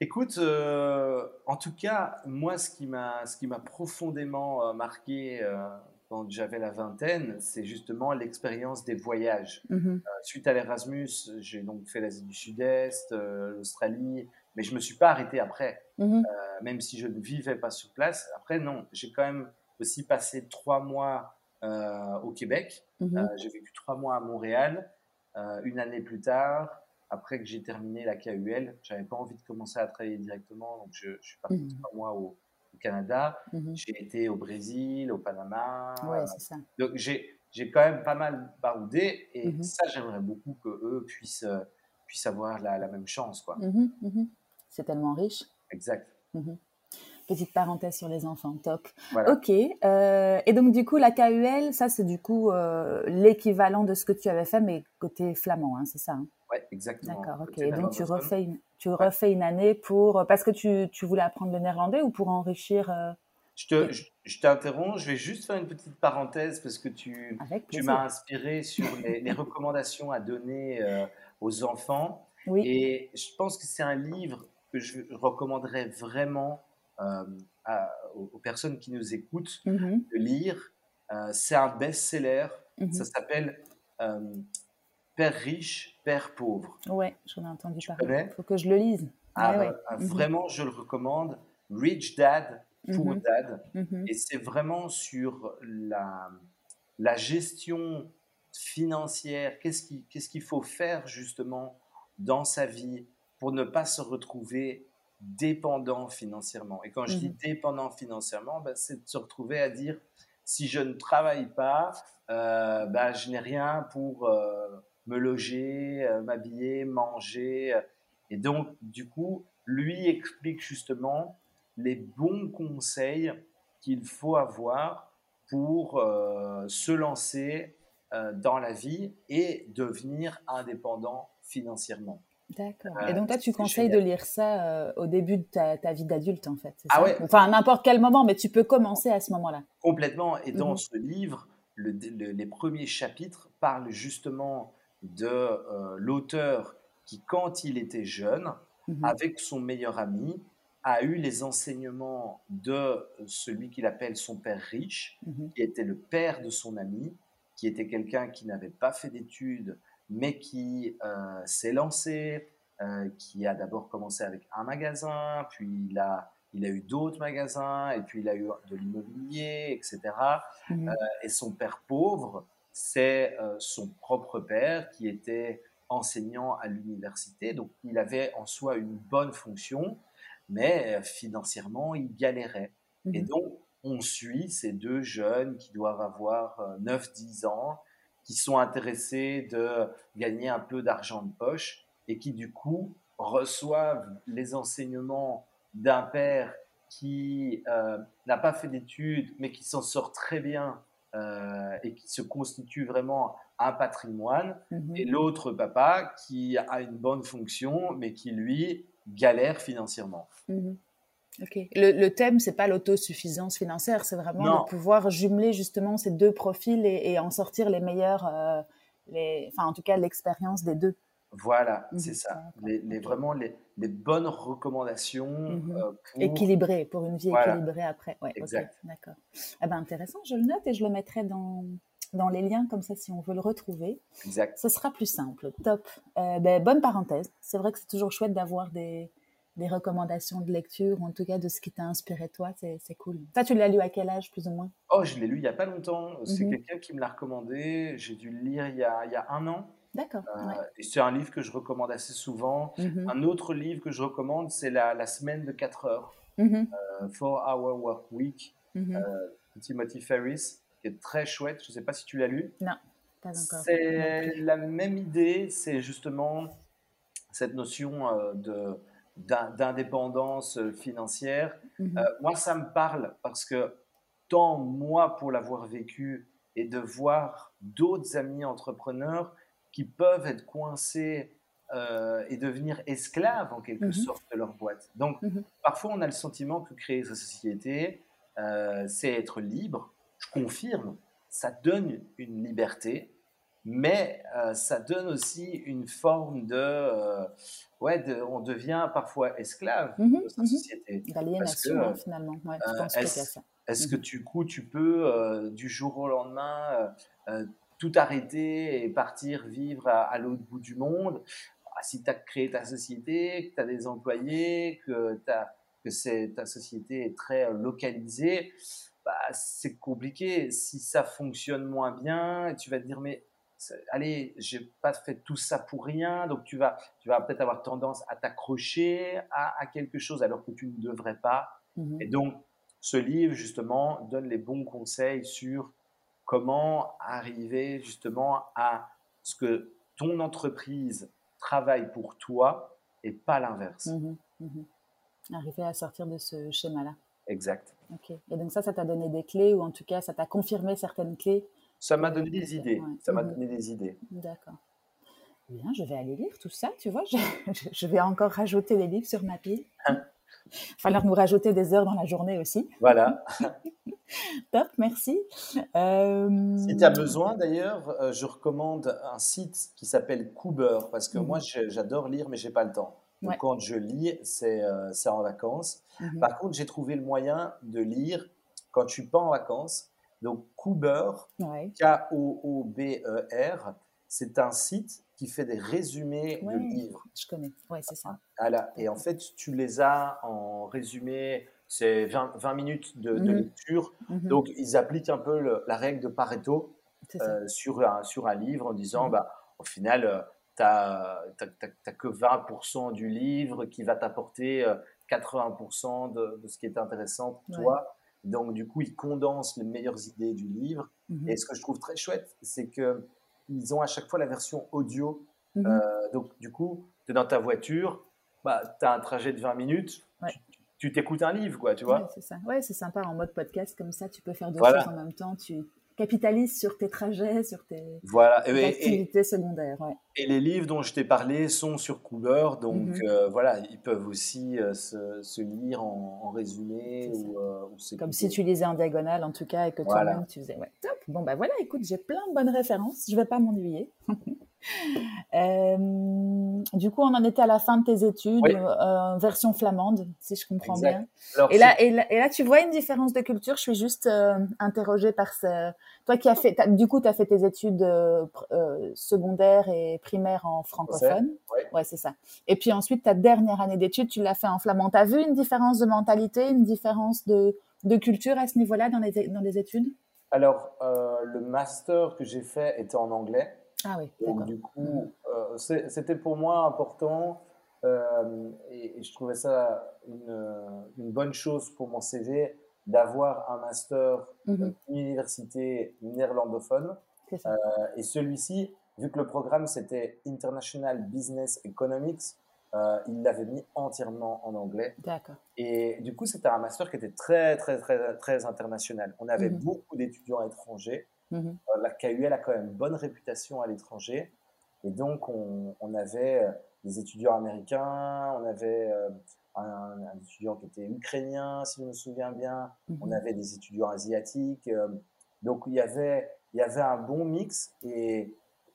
Écoute, euh, en tout cas, moi, ce qui m'a, ce qui m'a profondément euh, marqué euh, quand j'avais la vingtaine, c'est justement l'expérience des voyages. Mm-hmm. suite à l'Erasmus, j'ai donc fait l'Asie du Sud-Est, l'Australie, mais je me suis pas arrêté après, mm-hmm. même si je ne vivais pas sur place. Après, non, j'ai quand même aussi passé trois mois au Québec. Mm-hmm. j'ai vécu trois mois à Montréal. une année plus tard, après que j'ai terminé la KUL, j'avais pas envie de commencer à travailler directement, donc je, suis parti mmh. trois mois au, Canada. Mmh j'ai été au Brésil, au Panama. Ouais, c'est ça. Donc j'ai j'ai quand même pas mal baroudé et mmh ça j'aimerais beaucoup que eux puissent puissent avoir la, la même chance quoi. C'est tellement riche. Exact. Petite parenthèse sur les enfants, top. Ok. Euh, et donc du coup, la KUL, ça c'est du coup euh, l'équivalent de ce que tu avais fait, mais côté flamand, hein, c'est ça hein? Ouais, exactement. D'accord. Ok. Et donc tu refais une, tu refais une année pour parce que tu, tu voulais apprendre le néerlandais ou pour enrichir. Euh, je te, je, t'interromps. Je vais juste faire une petite parenthèse parce que tu, tu m'as inspiré sur les, les, recommandations à donner aux enfants. Oui. Et je pense que c'est un livre que je recommanderais vraiment euh, aux, personnes qui nous écoutent mm-hmm. de lire. Euh, c'est un best-seller. Mm-hmm. Ça s'appelle euh, Père riche, Père pauvre. Ouais, j'en ai entendu parler. Il faut que je le lise. Ah, bah, mm-hmm. Vraiment, je le recommande. Rich Dad, Poor Dad. Et c'est vraiment sur la, la gestion financière. Qu'est-ce qu'il faut faire justement dans sa vie pour ne pas se retrouver dépendant financièrement? Et quand je dis dépendant financièrement, ben, c'est de se retrouver à dire si je ne travaille pas, euh, ben, je n'ai rien pour euh, me loger, euh, m'habiller, manger. Et donc, du coup, lui explique justement les bons conseils qu'il faut avoir pour se lancer dans la vie et devenir indépendant financièrement. D'accord. et donc, toi, tu conseilles de lire ça euh, au début de ta, vie d'adulte, en fait. Ah ouais. Enfin, à n'importe quel moment, mais tu peux commencer à ce moment-là. Complètement. Et dans mhm. ce livre, les premiers chapitres parlent justement de euh, l'auteur qui, quand il était jeune, mhm. avec son meilleur ami, a eu les enseignements de celui qu'il appelle son père riche, mhm. qui était le père de son ami, qui était quelqu'un qui n'avait pas fait d'études, mais qui euh, s'est lancé, euh, qui a d'abord commencé avec un magasin, puis il a, il a eu d'autres magasins, et puis il a eu de l'immobilier, etc. Mmh. Euh, et son père pauvre, c'est son propre père qui était enseignant à l'université, donc il avait en soi une bonne fonction, mais financièrement, il galérait. Et mmh. donc, on suit ces deux jeunes qui doivent avoir 9-10 ans, qui sont intéressés de gagner un peu d'argent de poche et qui du coup reçoivent les enseignements d'un père qui euh, n'a pas fait d'études mais qui s'en sort très bien euh, et qui se constitue vraiment un patrimoine mhm. et l'autre papa qui a une bonne fonction mais qui lui galère financièrement. Mhm. Le, le, thème, c'est pas l'autosuffisance financière, c'est vraiment de pouvoir jumeler justement ces deux profils et, en sortir les meilleurs, euh, les, enfin en tout cas l'expérience des deux. Voilà, mhm. c'est ça. Les, Vraiment les, bonnes recommandations. Mhm. Euh, pour... Équilibrées, pour une vie équilibrée après. Ouais, exact. D'accord. Eh ben, intéressant, je le note et je le mettrai dans, dans les liens, comme ça, si on veut le retrouver. Exact. Ce sera plus simple. Top. Euh, ben, bonne parenthèse. C'est vrai que c'est toujours chouette d'avoir des, des recommandations de lecture, ou en tout cas de ce qui t'a inspiré toi, c'est cool. Ça, tu l'as lu à quel âge, plus ou moins? Oh, je l'ai lu il n'y a pas longtemps. C'est mhm. quelqu'un qui me l'a recommandé. J'ai dû le lire il y a, il y a un an. D'accord. Euh, et c'est un livre que je recommande assez souvent. Mhm. Un autre livre que je recommande, c'est la, la, semaine de 4 heures. Mm Four Hour Work Week. Mhm. Euh, Timothy Ferris, qui est très chouette. Je ne sais pas si tu l'as lu. Non, pas encore. C'est la même idée. C'est justement cette notion de d'indépendance euh, financière. Euh, moi, ça me parle parce que tant moi, pour l'avoir vécu, et de voir d'autres amis entrepreneurs qui peuvent être coincés euh, et devenir esclaves en quelque mhm. sorte de leur boîte. Donc, mhm. parfois, on a le sentiment que créer sa société, c'est être libre. Je confirme, ça donne une liberté, mais euh, ça donne aussi une forme de, euh, ouais, de, on devient parfois esclave mmh de sa société. D'aliénation finalement. Ouais, euh, est-ce que tu coup tu peux du jour au lendemain tout arrêter et partir vivre à, l'autre bout du monde ah, Si tu as créé ta société, que tu as des employés, que, as, que ta société est très localisée, bah, c'est compliqué. Si ça fonctionne moins bien, tu vas te dire mais allez, j'ai pas fait tout ça pour rien, donc tu vas, tu vas peut-être avoir tendance à t'accrocher à, quelque chose alors que tu ne devrais pas. Mmh Et donc, ce livre, justement, donne les bons conseils sur comment arriver justement à ce que ton entreprise travaille pour toi et pas l'inverse. Mmh mmh arriver à sortir de ce schéma-là. Exact. Ok. Et donc ça, ça t'a donné des clés ou en tout cas, ça t'a confirmé certaines clés? Ça m'a donné des idées. Ça m'a mhm. donné des idées. D'accord. Bien, je vais aller lire tout ça, tu vois. Je, vais encore rajouter des livres sur ma pile. Hein falloir nous rajouter des heures dans la journée aussi. Voilà. Top, merci. Euh, si tu as besoin, d'ailleurs, euh, je recommande un site qui s'appelle Cooper, parce que moi, mhm. j'adore lire, mais j'ai pas le temps. Donc, quand je lis, c'est euh, en vacances. Mhm. Par contre, j'ai trouvé le moyen de lire quand je suis pas en vacances donc, Cooper, K-O-O-B-E-R, c'est un site qui fait des résumés de livres. Je connais, ouais, c'est ça. Voilà. Et en fait, tu les as en résumé, c'est 20, 20, minutes de, mhm. lecture. Mhm. Donc, ils appliquent un peu la règle de Pareto euh, sur, un, sur un livre en disant, mhm. bah, au final, euh, tu n'as que 20% du livre qui va t'apporter 80% euh, de, de, ce qui est intéressant pour toi. Donc, du coup, ils condensent les meilleures idées du livre. Et ce que je trouve très chouette, c'est qu'ils ont à chaque fois la version audio. Mhm. Euh, donc, du coup, tu es dans ta voiture, bah, tu as un trajet de 20 minutes, tu t'écoutes un livre, quoi, tu vois. Ouais, c'est ça. Ouais, c'est sympa en mode podcast, comme ça, tu peux faire deux choses en même temps. Tu, capitalise sur tes trajets, sur tes, voilà. activités secondaires. Et les livres dont je t'ai parlé sont sur Cooper, donc mhm. euh, voilà, ils peuvent aussi euh, se, lire en, résumé. Ou, euh, Comme si tu lisais en diagonale en tout cas et que toi-même tu faisais. Ouais, top. Bon, bah voilà, écoute, j'ai plein de bonnes références, je vais pas m'ennuyer. Euh, du coup, on en était à la fin de tes études, euh, version flamande, si je comprends bien. et, là, et, là, tu vois une différence de culture? Je suis juste euh, interrogée par ce... Toi qui as fait, du coup, tu as fait tes études secondaires et primaires en francophone. Ouais, c'est ça. Et puis ensuite, ta dernière année d'études, tu l'as fait en flamand. Tu as vu une différence de mentalité, une différence de, de culture à ce niveau-là dans les, dans les études? Alors, le master que j'ai fait était en anglais. Ah oui, Donc, du coup, euh, c'était pour moi important euh, et, je trouvais ça une, une, bonne chose pour mon CV d'avoir un master mmh université néerlandophone. Euh, et celui-ci, vu que le programme c'était International Business Economics, il l'avait mis entièrement en anglais. D'accord. Et du coup, c'était un master qui était très, très, très, très international. On avait mmh beaucoup d'étudiants étrangers. Mmh la KUL a quand même une bonne réputation à l'étranger. Et donc, on, avait euh, des étudiants américains, on avait euh, un, étudiant qui était ukrainien, si je me souviens bien, mmh on avait des étudiants asiatiques. Euh, donc, il y, avait, il y avait un bon mix. Et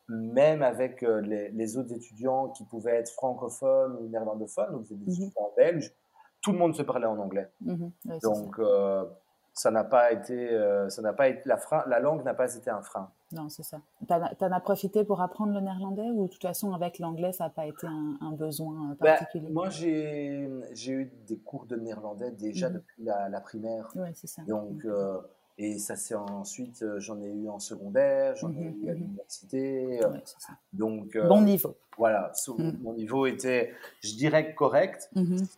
même avec les, autres étudiants qui pouvaient être francophones ou néerlandophones, donc des mmh étudiants belges, tout le monde se parlait en anglais. donc, ça n'a pas été, euh, ça n'a pas été la, frein, la langue n'a pas été un frein. Non, c'est ça. Tu en as profité pour apprendre le néerlandais ou de toute façon avec l'anglais ça n'a pas été un, besoin euh, bah, particulier? Moi j'ai, j'ai eu des cours de néerlandais déjà mmh. depuis la, primaire. Oui, c'est ça. Donc euh, et ça c'est ensuite j'en ai eu en secondaire, j'en ai mmh eu à mmh l'université. Ouais, ça. Donc bon niveau. Voilà, mon niveau était, je dirais correct.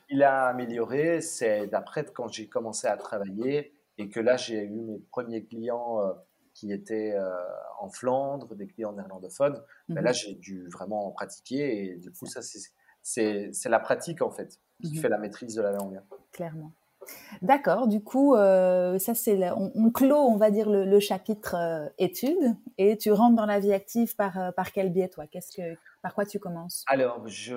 Il a amélioré, c'est d'après quand j'ai commencé à travailler et que là, j'ai eu mes premiers clients euh, qui étaient euh, en Flandre, des clients néerlandophones. Mais là, j'ai dû vraiment en pratiquer et du coup, ça, c'est la pratique en fait qui mhm. fait la maîtrise de la langue. Clairement. D'accord, du coup, euh, ça c'est on, on, clôt, on va dire, le, chapitre études et tu rentres dans la vie active par, par quel biais, toi? Qu'est-ce que, Par quoi tu commences? Alors, je,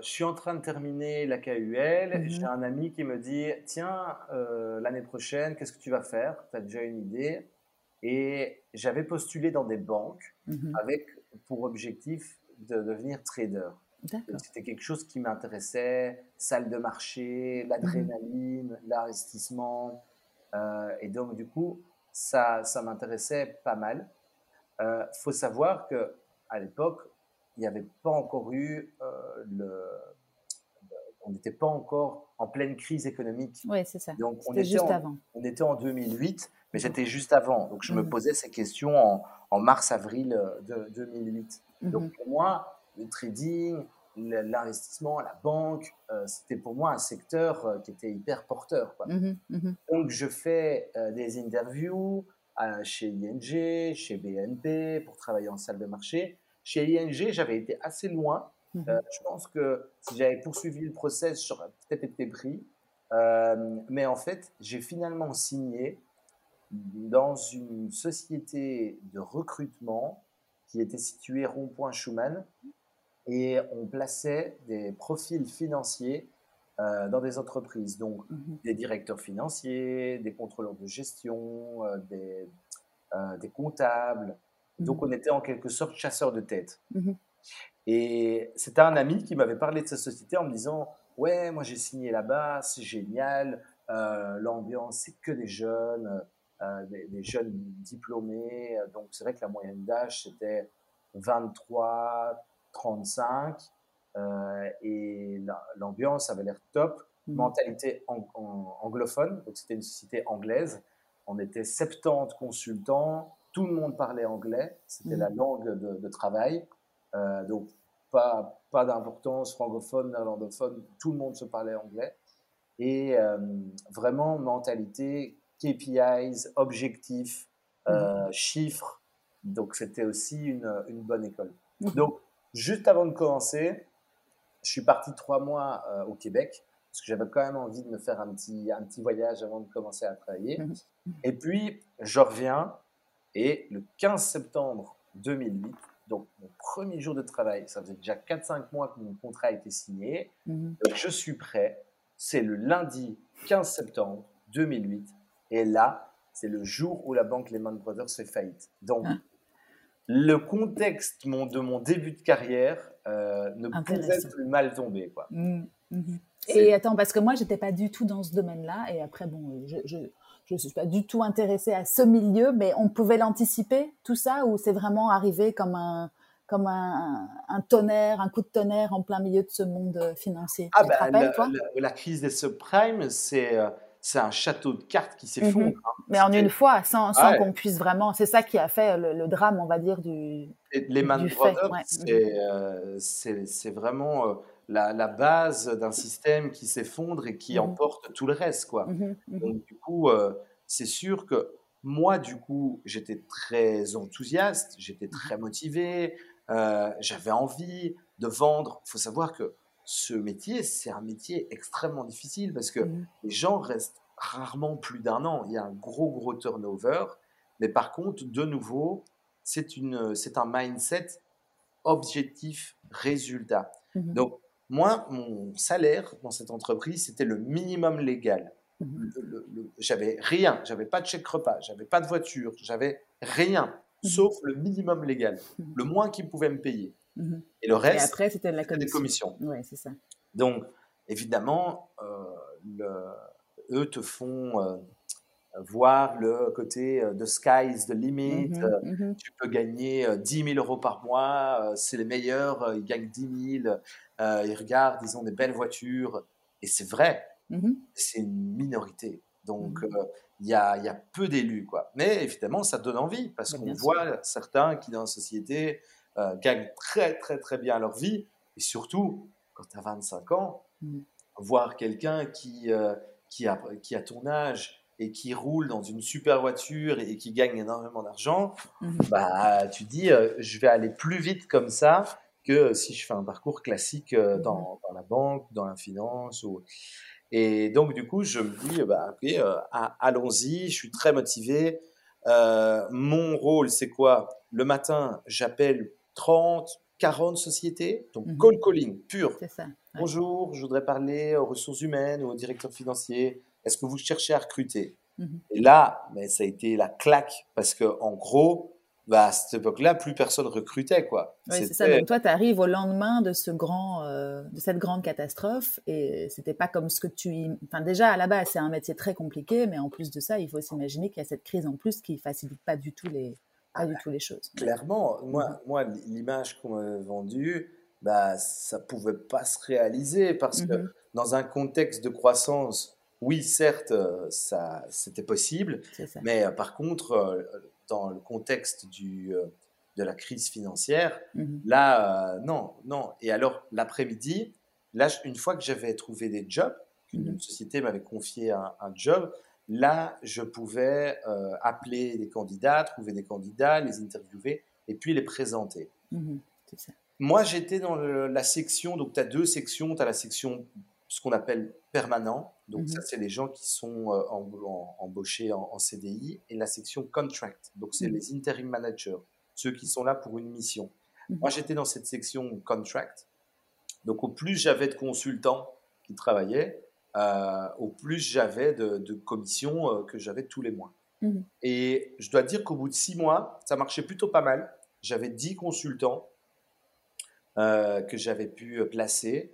je suis en train de terminer la KUL. Mhm. J'ai un ami qui me dit Tiens, euh, l'année prochaine, qu'est-ce que tu vas faire? Tu as déjà une idée? Et j'avais postulé dans des banques mhm. avec pour objectif de devenir trader. C'était quelque chose qui m'intéressait salle de marché, l'adrénaline, mhm. l'investissement. Euh, et donc, du coup, ça, ça m'intéressait pas mal. Il euh, faut savoir que à l'époque, il n'y avait pas encore eu euh, le, on n'était pas encore en pleine crise économique. Oui, c'est ça. Donc on était juste avant. On était en 2008, mais c'était juste avant. Donc je me mmh. posais ces questions en, en mars-avril de 2008. Donc mhm. pour moi, le trading, l'investissement, la banque, c'était pour moi un secteur qui était hyper porteur. Quoi. Mhm, mhm. Donc je fais des interviews chez ING, chez BNP pour travailler en salle de marché. Chez ING, j'avais été assez loin. je pense que si j'avais poursuivi le process, j'aurais peut-être été pris. Euh, mais en fait, j'ai finalement signé dans une société de recrutement qui était située rond-point Schumann et on plaçait des profils financiers euh, dans des entreprises, donc mhm. des directeurs financiers, des contrôleurs de gestion, euh, des, des, comptables. Donc mhm. on était en quelque sorte chasseurs de tête. Mhm. Et c'était un ami qui m'avait parlé de cette société en me disant ouais, moi j'ai signé là-bas, c'est génial, euh, l'ambiance c'est que des jeunes, euh, des, jeunes diplômés, donc c'est vrai que la moyenne d'âge c'était 23, 35, euh, et l'ambiance avait l'air top, mmh. mentalité anglophone, donc c'était une société anglaise, on était 70 consultants, tout le monde parlait anglais, c'était mmh. la langue de, de travail, donc pas, pas d'importance, francophone, néerlandophone, tout le monde se parlait anglais. Et euh, vraiment, mentalité, KPIs, objectifs, euh, mhm. chiffres. Donc, c'était aussi une, une, bonne école. Mhm. Donc, juste avant de commencer, je suis parti trois mois euh, au Québec parce que j'avais quand même envie de me faire un petit, un petit voyage avant de commencer à travailler. Mhm. Et puis, je reviens et le 15 septembre 2008, donc, mon premier jour de travail, ça faisait déjà 4-5 mois que mon contrat a été signé. Mhm. Donc, je suis prêt. C'est le lundi 15 septembre 2008. Et là, c'est le jour où la banque Lehman Brothers fait faillite. Donc, ah. Le contexte de mon début de carrière euh, ne pouvait plus mal tomber. Quoi. Mhm. Mhm. Et attends, parce que moi, j'étais pas du tout dans ce domaine-là. Et après, bon, je je ne suis pas du tout intéressée à ce milieu, mais on pouvait l'anticiper, tout ça, ou c'est vraiment arrivé comme un, comme un, un, tonnerre, un coup de tonnerre en plein milieu de ce monde financier? Ah ben, la, toi? la, crise des subprimes, c'est euh, c'est un château de cartes qui s'effondre. Mhm. Hein. Mais en une fois, sans, sans qu'on puisse vraiment. C'est ça qui a fait le, drame, on va dire, du. Et les Man Brothers, euh, c'est vraiment. Euh, la, base d'un système qui s'effondre et qui mmh emporte tout le reste, quoi. Mmh mmh Donc, du coup, euh, c'est sûr que moi, du coup, j'étais très enthousiaste, j'étais très motivé, euh, j'avais envie de vendre. Il faut savoir que ce métier, c'est un métier extrêmement difficile parce que les gens restent rarement plus d'un an. Il y a un gros, gros turnover. Mais par contre, de nouveau, c'est un mindset objectif résultat. Donc, moi, mon salaire dans cette entreprise, c'était le minimum légal. Mmh j'avais rien, j'avais pas de chèque repas, j'avais pas de voiture, j'avais rien, mmh sauf le minimum légal, mmh le moins qu'ils pouvaient me payer. Et le reste, après, c'était la des commissions. Ouais, c'est ça. Donc, évidemment, euh, le, eux te font euh, voir le côté de euh, sky is the limit. Mmh euh, mmh tu peux gagner 10 euh, 000 euros par mois. c'est les meilleurs. ils gagnent 10 000. ils regardent, ils ont des belles voitures. Et c'est vrai. C'est une minorité. Donc, il y, a, y, a, peu d'élus. quoi. Mais évidemment, ça donne envie parce qu'on voit certains qui, dans la société, gagnent très, très, très bien leur vie. Et surtout, quand tu as 25 ans, voir quelqu'un qui, qui, a, qui a ton âge et qui roule dans une super voiture et qui gagne énormément d'argent, mhm. bah, tu dis, euh, je vais aller plus vite comme ça que si je fais un parcours classique euh, mhm. dans, dans, la banque, dans la finance. Ou... Et donc, du coup, je me dis, bah, ok, euh, allons-y, je suis très motivé. mon rôle, c'est quoi? Le matin, j'appelle 30, 40 sociétés, donc mhm. call calling pur. Ça, Bonjour, je voudrais parler aux ressources humaines ou au directeur financier est-ce que vous cherchez à recruter? Mhm. Et là, mais ça a été la claque parce que en gros, bah, à cette époque-là, plus personne recrutait quoi. Oui, c'est ça. Donc toi, tu arrives au lendemain de ce grand, euh, de cette grande catastrophe et c'était pas comme ce que tu, enfin déjà à la base, c'est un métier très compliqué, mais en plus de ça, il faut s'imaginer qu'il y a cette crise en plus qui facilite pas du tout les, pas du tout les choses. Clairement, moi, mhm. moi, l'image qu'on m'a vendue, bah, ça pouvait pas se réaliser parce que mhm. dans un contexte de croissance oui, certes, euh, ça, c'était possible, mais euh, par contre, euh, dans le contexte du, de la crise financière, mmh là, non, non. Et alors, l'après-midi, là, une fois que j'avais trouvé des jobs, qu'une société m'avait confié un, job, là, je pouvais appeler des candidats, trouver des candidats, les interviewer et puis les présenter. Mmh ça. Moi, j'étais dans la section, donc tu as deux sections, tu as la section, ce qu'on appelle permanent, donc mmh ça c'est les gens qui sont euh, embauchés en, CDI, et la section contract, donc c'est mmh les interim managers, ceux qui sont là pour une mission. Moi, j'étais dans cette section contract, donc au plus j'avais de consultants qui travaillaient, euh, au plus j'avais de, commissions euh, que j'avais tous les mois. Et je dois dire qu'au bout de six mois, ça marchait plutôt pas mal. J'avais dix consultants euh, que j'avais pu placer.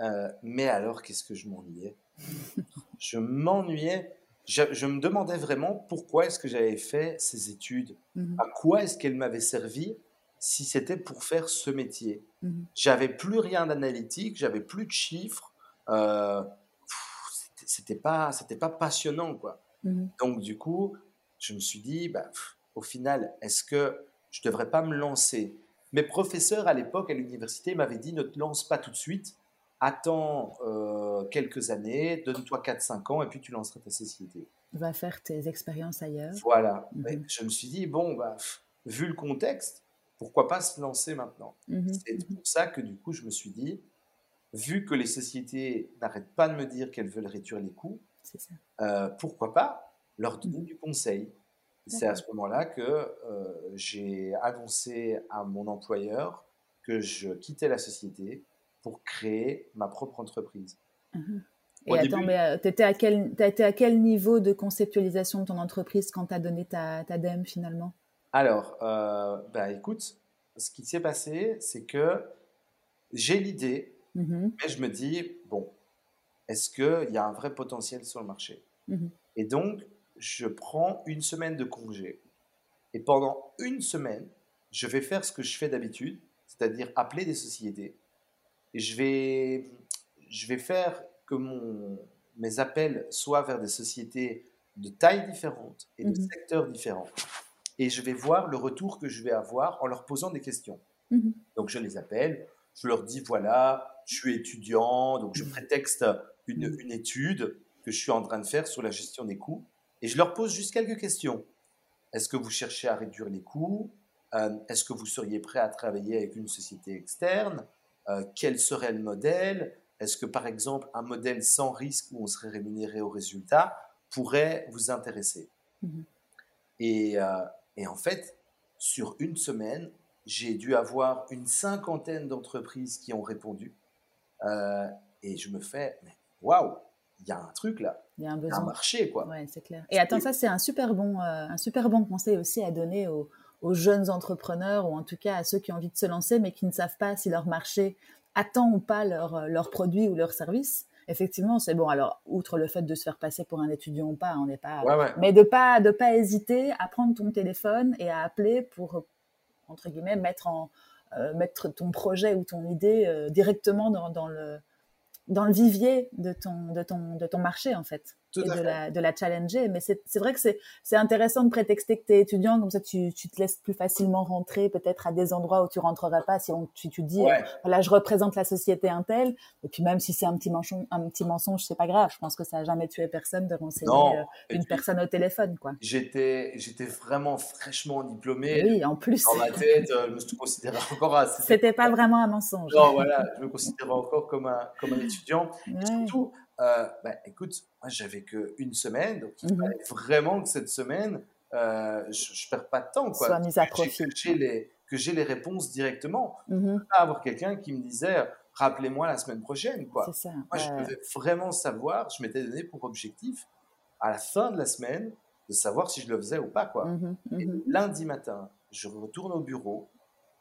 Euh, mais alors, qu'est-ce que je m'ennuyais? Je m'ennuyais. Je, me demandais vraiment pourquoi est-ce que j'avais fait ces études mmh À quoi est-ce qu'elles m'avaient servi si c'était pour faire ce métier? Mmh J'avais plus rien d'analytique, j'avais plus de chiffres. Euh, c'était pas, c'était pas passionnant, quoi. Mmh Donc, du coup, je me suis dit, bah, au final, est-ce que je devrais pas me lancer? Mes professeurs à l'époque à l'université m'avaient dit ne te lance pas tout de suite, attends euh, quelques années, donne-toi 4-5 ans et puis tu lanceras ta société. Va faire tes expériences ailleurs. Voilà. Mhm. Je me suis dit, bon, bah, vu le contexte, pourquoi pas se lancer maintenant? Mhm. C'est mhm. pour ça que du coup, je me suis dit, vu que les sociétés n'arrêtent pas de me dire qu'elles veulent réduire les coûts, euh, pourquoi pas leur donner du conseil? C'est à ce moment-là que euh, j'ai annoncé à mon employeur que je quittais la société pour créer ma propre entreprise. Mmh Et attends, mais euh, tu étais à quel, été à quel niveau de conceptualisation de ton entreprise quand tu as donné ta, ta DEM finalement? Alors, euh, bah, écoute, ce qui s'est passé, c'est que j'ai l'idée, mmh mais je me dis, bon, est-ce qu'il y a un vrai potentiel sur le marché? Mmh Et donc, je prends une semaine de congé. Et pendant une semaine, je vais faire ce que je fais d'habitude, c'est-à-dire appeler des sociétés. Et je vais, je vais faire que mon, mes appels soient vers des sociétés de tailles différentes et de mhm. secteurs différents. Et je vais voir le retour que je vais avoir en leur posant des questions. Mhm. Donc je les appelle, je leur dis voilà, je suis étudiant, donc je prétexte une, une étude que je suis en train de faire sur la gestion des coûts. Et je leur pose juste quelques questions. Est-ce que vous cherchez à réduire les coûts? Euh, Est-ce que vous seriez prêt à travailler avec une société externe? Euh, Quel serait le modèle? Est-ce que par exemple un modèle sans risque où on serait rémunéré au résultat pourrait vous intéresser? Et, euh, et, en fait, sur une semaine, j'ai dû avoir une cinquantaine d'entreprises qui ont répondu. Et je me fais, waouh, il y a un truc là. Il y a un, besoin. un marché, quoi. Ouais, c'est clair. Et attends, ça, c'est un super bon, euh, un super bon conseil aussi à donner aux, jeunes entrepreneurs ou en tout cas à ceux qui ont envie de se lancer mais qui ne savent pas si leur marché attend ou pas leur, euh, leur produit ou leur service. Effectivement, c'est bon. Alors, outre le fait de se faire passer pour un étudiant ou pas, on n'est pas. Mais de pas de pas hésiter à prendre ton téléphone et à appeler pour entre guillemets mettre en euh, mettre ton projet ou ton idée directement dans, dans le dans le vivier de ton, de ton, de ton marché, en fait et de la, de la, challenger. Mais c'est vrai que c'est intéressant de prétexter que tu es étudiant, comme ça tu, tu, te laisses plus facilement rentrer peut-être à des endroits où tu rentrerais pas si on, tu, tu dis, voilà, je représente la société Intel. Et puis même si c'est un petit mensonge, un petit mensonge, c'est pas grave. Je pense que ça a jamais tué personne de renseigner euh, une personne au téléphone, quoi. J'étais, j'étais vraiment fraîchement diplômé. Oui, en plus. Dans ma tête, euh, je me considérais encore à... C'était pas vraiment un mensonge. Non, voilà, je me considérais encore comme un, comme un étudiant. surtout, euh, bah, écoute, moi j'avais qu'une semaine, donc il mmh fallait vraiment que cette semaine, euh, je, ne perds pas de temps. Quoi. Soit mise à profit. Que j'ai les, que j'ai les réponses directement. Mmh pas avoir quelqu'un qui me disait rappelez-moi la semaine prochaine. Quoi. Ça, moi je devais vraiment savoir, je m'étais donné pour objectif à la fin de la semaine de savoir si je le faisais ou pas. Quoi. Mmh et lundi matin, je retourne au bureau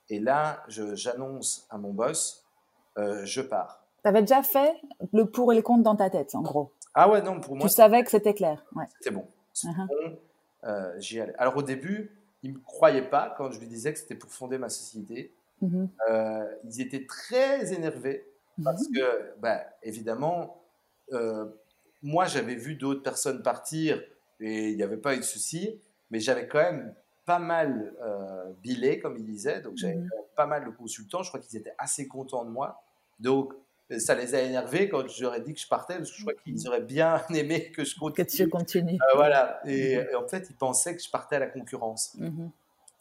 et là j'annonce à mon boss euh, je pars. Tu avais déjà fait le pour et le contre dans ta tête, en gros. Ah ouais, non, pour moi. Tu savais que c'était clair. Ouais. C'était bon. Uh-huh. bon euh, j'y allais. Alors au début, ils ne me croyaient pas quand je lui disais que c'était pour fonder ma société. Mm-hmm. Euh, ils étaient très énervés parce mm-hmm. que, bah, évidemment, euh, moi j'avais vu d'autres personnes partir et il n'y avait pas eu de souci, mais j'avais quand même pas mal euh, bilé, comme il disait. Donc, j'avais mmh pas mal de consultants. Je crois qu'ils étaient assez contents de moi. Donc, ça les a énervés quand ai dit que je partais, parce que je crois qu'ils mmh. auraient bien aimé que je continue. Que tu continues. Euh, voilà. Et, en fait, ils pensaient que je partais à la concurrence.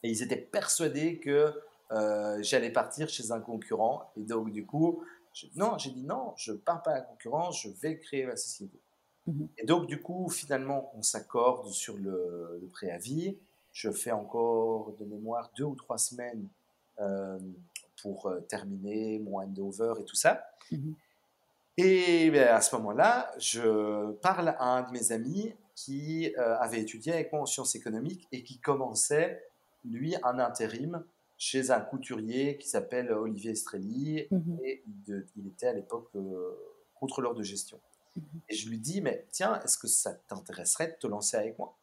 Et ils étaient persuadés que euh, j'allais partir chez un concurrent. Et donc, du coup, non, j'ai dit non, je ne pars pas à la concurrence, je vais créer ma société. Mhm. Et donc, du coup, finalement, on s'accorde sur le, préavis. Je fais encore de mémoire deux ou trois semaines euh, pour euh, terminer mon handover et tout ça. Mhm. Et ben, à ce moment-là, je parle à un de mes amis qui avait étudié avec moi en sciences économiques et qui commençait, lui, un intérim chez un couturier qui s'appelle Olivier Estrelli mhm. et il, était à l'époque euh, contrôleur de gestion. Mhm. Et je lui dis, mais tiens, est-ce que ça t'intéresserait de te lancer avec moi?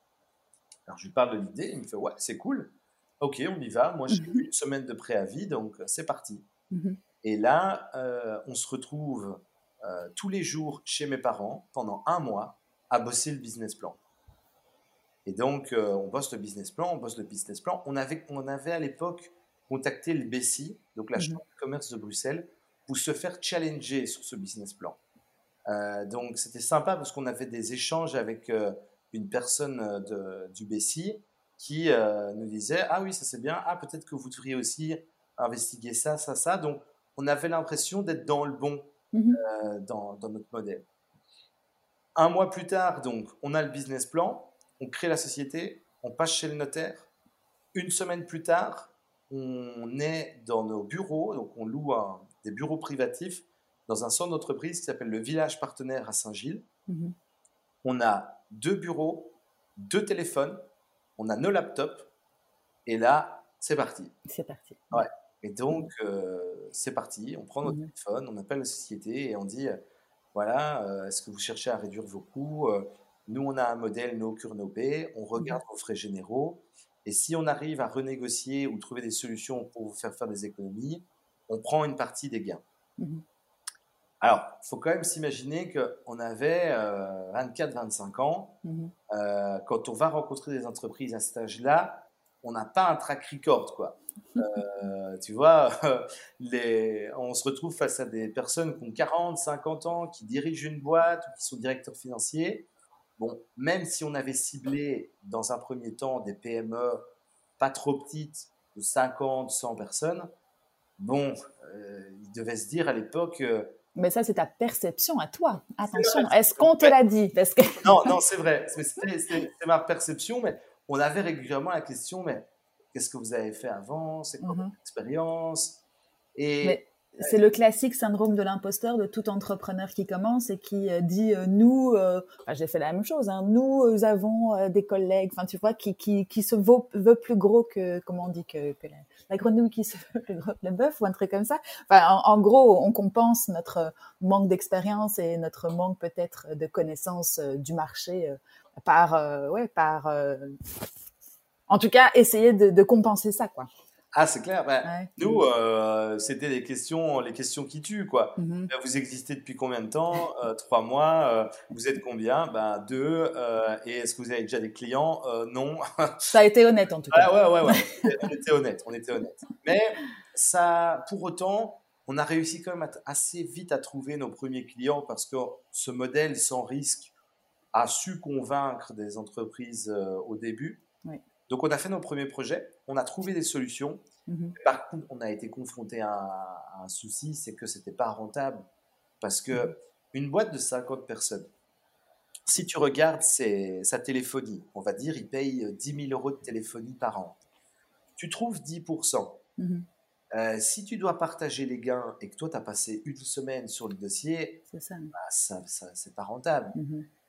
Alors je lui parle de l'idée, il me fait, ouais, c'est cool. Ok, on y va. Moi, j'ai mhm. une semaine de préavis, donc c'est parti. Et là, euh, on se retrouve euh, tous les jours chez mes parents pendant un mois à bosser le business plan. Et donc, on bosse le business plan, on bosse le business plan. On avait, on avait à l'époque contacter le BESI, donc la mhm. Chambre de commerce de Bruxelles, pour se faire challenger sur ce business plan. Euh, donc c'était sympa parce qu'on avait des échanges avec euh, une personne euh, de, du BESI qui nous disait Ah oui, ça c'est bien, ah peut-être que vous devriez aussi investiguer ça, ça, ça. Donc on avait l'impression d'être dans le bon mhm. dans, dans, notre modèle. Un mois plus tard, donc, on a le business plan, on crée la société, on passe chez le notaire. Une semaine plus tard, on est dans nos bureaux, donc on loue des bureaux privatifs dans un centre d'entreprise qui s'appelle le Village Partenaire à Saint-Gilles. Mhm. On a deux bureaux, deux téléphones, on a nos laptops, et là, c'est parti. C'est parti. Ouais. Et donc, euh, c'est parti. On prend notre mhm. téléphone, on appelle la société et on dit voilà, euh, est-ce que vous cherchez à réduire vos coûts euh, Nous, on a un modèle no cure no pay, on regarde mhm. vos frais généraux. Et si on arrive à renégocier ou trouver des solutions pour vous faire faire des économies, on prend une partie des gains. Mhm. Alors, il faut quand même s'imaginer qu'on avait 24-25 euh, ans. Mhm. Euh, quand on va rencontrer des entreprises à cet âge-là, on n'a pas un track record, quoi. Euh, tu vois, les, on se retrouve face à des personnes qui ont 40, 50 ans, qui dirigent une boîte ou qui sont directeurs financiers. Bon, même si on avait ciblé dans un premier temps des PME pas trop petites, de 50, 100 personnes, bon, euh, il devait se dire à l'époque. Mais ça, c'est ta perception à toi. Attention, est-ce qu'on te l'a dit? Parce que... Non, non, c'est vrai. C'est ma perception, mais on avait régulièrement la question, mais qu'est-ce que vous avez fait avant? C'est quoi mm-hmm. votre expérience? Et c'est le classique syndrome de l'imposteur de tout entrepreneur qui commence et qui euh, dit euh, nous, euh, j'ai fait la même chose, hein, nous avons des collègues, enfin tu vois, qui, qui, qui se vaut, veut plus gros que, comment on dit, que, que la, grenouille qui se veut plus gros que le bœuf ou un truc comme ça. Enfin, en, gros, on compense notre manque d'expérience et notre manque peut-être de connaissance du marché par, ouais, par, en tout cas, essayer de, de compenser ça, quoi. Ah, c'est clair. Ben, nous, euh, c'était les questions, les questions qui tuent, quoi. Mm-hmm. Ben, vous existez depuis combien de temps euh, Trois mois. Euh, vous êtes combien? Ben deux. et est-ce que vous avez déjà des clients? Non. ça a été honnête en tout cas. Ah, ouais, ouais, ouais. on était honnête. On était honnête. Mais ça, pour autant, on a réussi quand même assez vite à trouver nos premiers clients parce que ce modèle sans risque a su convaincre des entreprises au début. Oui. Donc on a fait nos premiers projets, on a trouvé des solutions. Mhm. Par contre, on a été confronté à, un souci, c'est que c'était pas rentable parce que mhm. une boîte de 50 personnes, si tu regardes sa téléphonie, on va dire, il paye 10 000 euros de téléphonie par an. Tu trouves 10%. Mhm. Euh, si tu dois partager les gains et que toi, tu as passé une semaine sur le dossier, ça. Bah, ça, c'est pas rentable.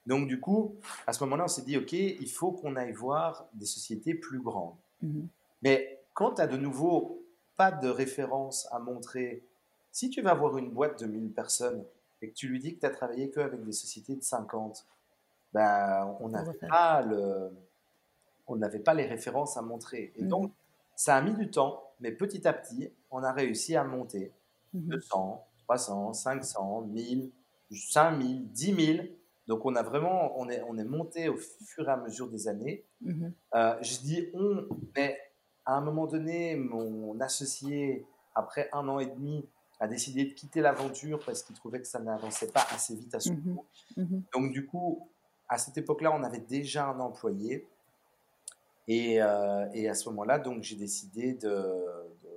Donc, du coup, à ce moment-là, on s'est dit, OK, il faut qu'on aille voir des sociétés plus grandes. Mhm. Mais quand tu as de nouveau pas de référence à montrer, si tu vas voir une boîte de 1000 personnes et que tu lui dis que tu as travaillé qu'avec des sociétés de 50, ben, on n'avait pas, le, on pas les références à montrer. Et mhm. donc, ça a mis du temps, mais petit à petit, on a réussi à monter 200, 300, 500, 1000, 5000, 10 000 Donc on a vraiment, on est, on est monté au fur et à mesure des années. Mhm. Euh, je dis on, mais à un moment donné, mon associé, après un an et demi, a décidé de quitter l'aventure parce qu'il trouvait que ça n'avançait pas assez vite à son mhm. niveau. Mhm. Donc du coup, à cette époque-là, on avait déjà un employé. Et, euh, et à ce moment-là, donc j'ai décidé de, de,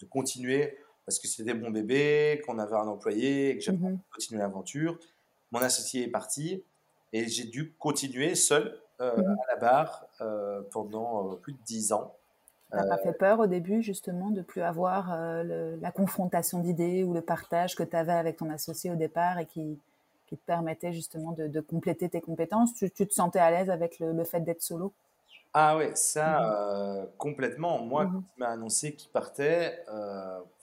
de, continuer parce que c'était mon bébé, qu'on avait un employé et que j'avais continué l'aventure. Mon associé est parti et j'ai dû continuer seul euh, mhm. à la barre euh, pendant plus de dix ans. Ça n'a pas fait peur au début, justement, de plus avoir la confrontation d'idées ou le partage que tu avais avec ton associé au départ et qui, qui te permettait justement de, compléter tes compétences? Tu, te sentais à l'aise avec le, fait d'être solo? Ah oui, ça, mhm. complètement. Moi, mhm. quand il m'a annoncé qu'il partait,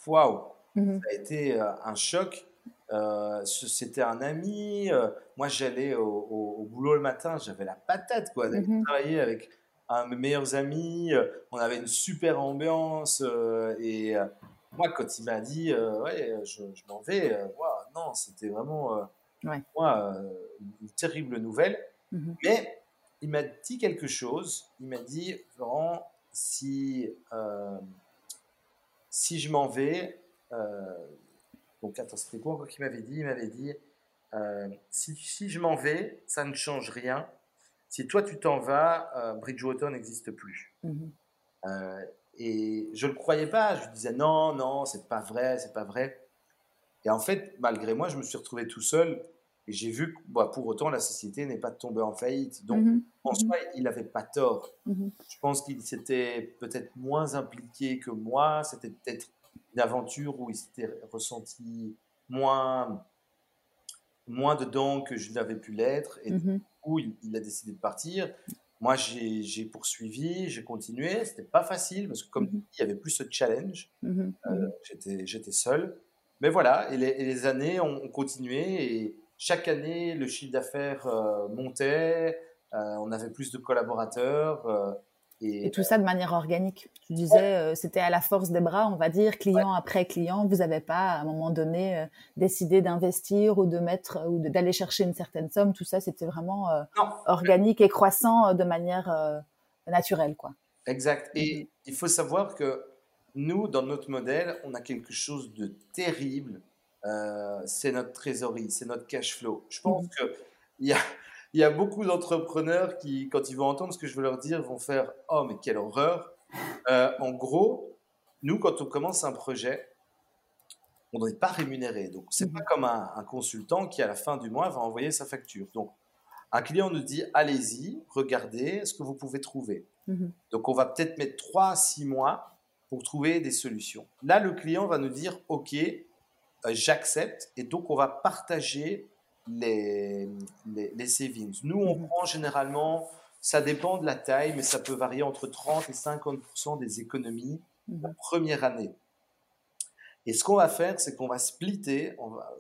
waouh, ça a été un choc euh, c'était un ami. Euh, moi, j'allais au, boulot le matin, j'avais la patate, quoi, d'aller mhm. travailler avec un de mes meilleurs amis. Euh, on avait une super ambiance. et moi, quand il m'a dit, ouais, je, m'en vais, non, c'était vraiment moi, une terrible nouvelle. Mhm. Mais il m'a dit quelque chose. Il m'a dit, Florent, si, si je m'en vais, donc, attends, c'était quoi qu'il m'avait dit? Il m'avait dit euh, si, si, je m'en vais, ça ne change rien. Si toi tu t'en vas, euh, Bridgewater n'existe plus. Mhm. Euh, et je ne le croyais pas. Je disais non, non, c'est pas vrai, c'est pas vrai. Et en fait, malgré moi, je me suis retrouvé tout seul et j'ai vu que bah, pour autant la société n'est pas tombée en faillite. Donc, mhm. en mhm. soi, il n'avait pas tort. Je pense qu'il s'était peut-être moins impliqué que moi. C'était peut-être une aventure où il s'était ressenti moins, moins dedans que je n'avais pu l'être. Et. Coup, il, a décidé de partir. Moi, j'ai poursuivi, j'ai continué. C'était pas facile parce que, comme mhm. il y avait plus ce challenge, mhm. euh, j'étais seul. Mais voilà, et les, années ont, continué et chaque année, le chiffre d'affaires euh, montait. Euh, on avait plus de collaborateurs. Et, tout ça de manière organique. Tu disais, euh, c'était à la force des bras, on va dire, client après client. Vous n'avez pas, à un moment donné, euh, décidé d'investir ou de mettre ou d'aller chercher une certaine somme. Tout ça, c'était vraiment euh, organique et croissant de manière naturelle, quoi. Exact. Et mm-hmm. il faut savoir que nous, dans notre modèle, on a quelque chose de terrible. c'est notre trésorerie, c'est notre cash flow. Je pense mm-hmm. que il y a il y a beaucoup d'entrepreneurs qui, quand ils vont entendre ce que je veux leur dire, vont faire Oh, mais quelle horreur euh, En gros, nous, quand on commence un projet, on n'est pas rémunéré. Donc, c'est pas comme un, consultant qui, à la fin du mois, va envoyer sa facture. Donc, un client nous dit Allez-y, regardez ce que vous pouvez trouver. Mhm. Donc, on va peut-être mettre 3 à 6 mois pour trouver des solutions. Là, le client va nous dire Ok, euh, j'accepte. Et donc, on va partager les, les, savings. Nous, on mhm. prend généralement, ça dépend de la taille, mais ça peut varier entre 30 et 50% des économies mhm. la première année. Et ce qu'on va faire, c'est qu'on va splitter on va,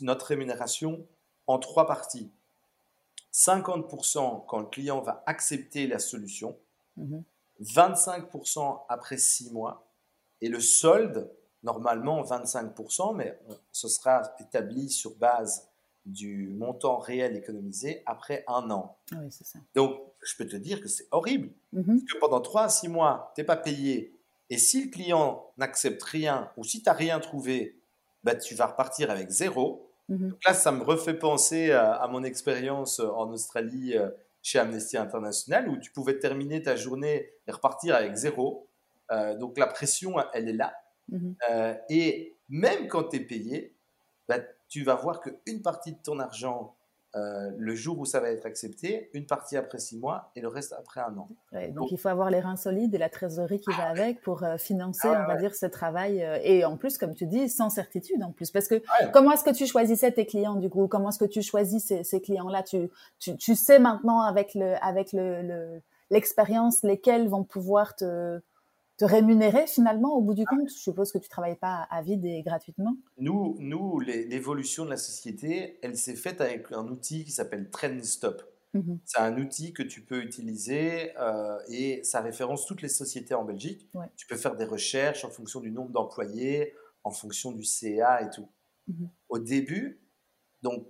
notre rémunération en trois parties. 50% quand le client va accepter la solution, 25% mhm. après six mois, et le solde, normalement 25%, mais ce sera établi sur base du montant réel économisé après un an. Ah oui, ça. Donc, je peux te dire que c'est horrible. Mm-hmm. Parce que pendant 3 à 6 mois, tu n'es pas payé. Et si le client n'accepte rien ou si tu n'as rien trouvé, bah, tu vas repartir avec zéro. Mm-hmm. Donc là, ça me refait penser à, mon expérience en Australie euh, chez Amnesty International où tu pouvais terminer ta journée et repartir avec zéro. Euh, donc la pression, elle est là. Mhm. Euh, et même quand tu es payé, bah, tu vas voir qu'une partie de ton argent, euh, le jour où ça va être accepté, une partie après six mois et le reste après un an. donc, il faut avoir les reins solides et la trésorerie qui va ah avec pour euh, financer, ah on va dire, ce travail. et en plus, comme tu dis, sans certitude en plus. Parce que comment est-ce que tu choisissais tes clients du coup? Comment est-ce que tu choisis ces, ces clients-là? Tu, tu, tu, sais maintenant avec le avec le, l'expérience lesquels vont pouvoir te te rémunérer finalement au bout du compte? Je suppose que tu ne travailles pas à vide et gratuitement. Nous, nous l'évolution de la société, elle s'est faite avec un outil qui s'appelle TrendStop. Mhm. C'est un outil que tu peux utiliser euh, et ça référence toutes les sociétés en Belgique. Tu peux faire des recherches en fonction du nombre d'employés, en fonction du CA et tout. Mhm. Au début, donc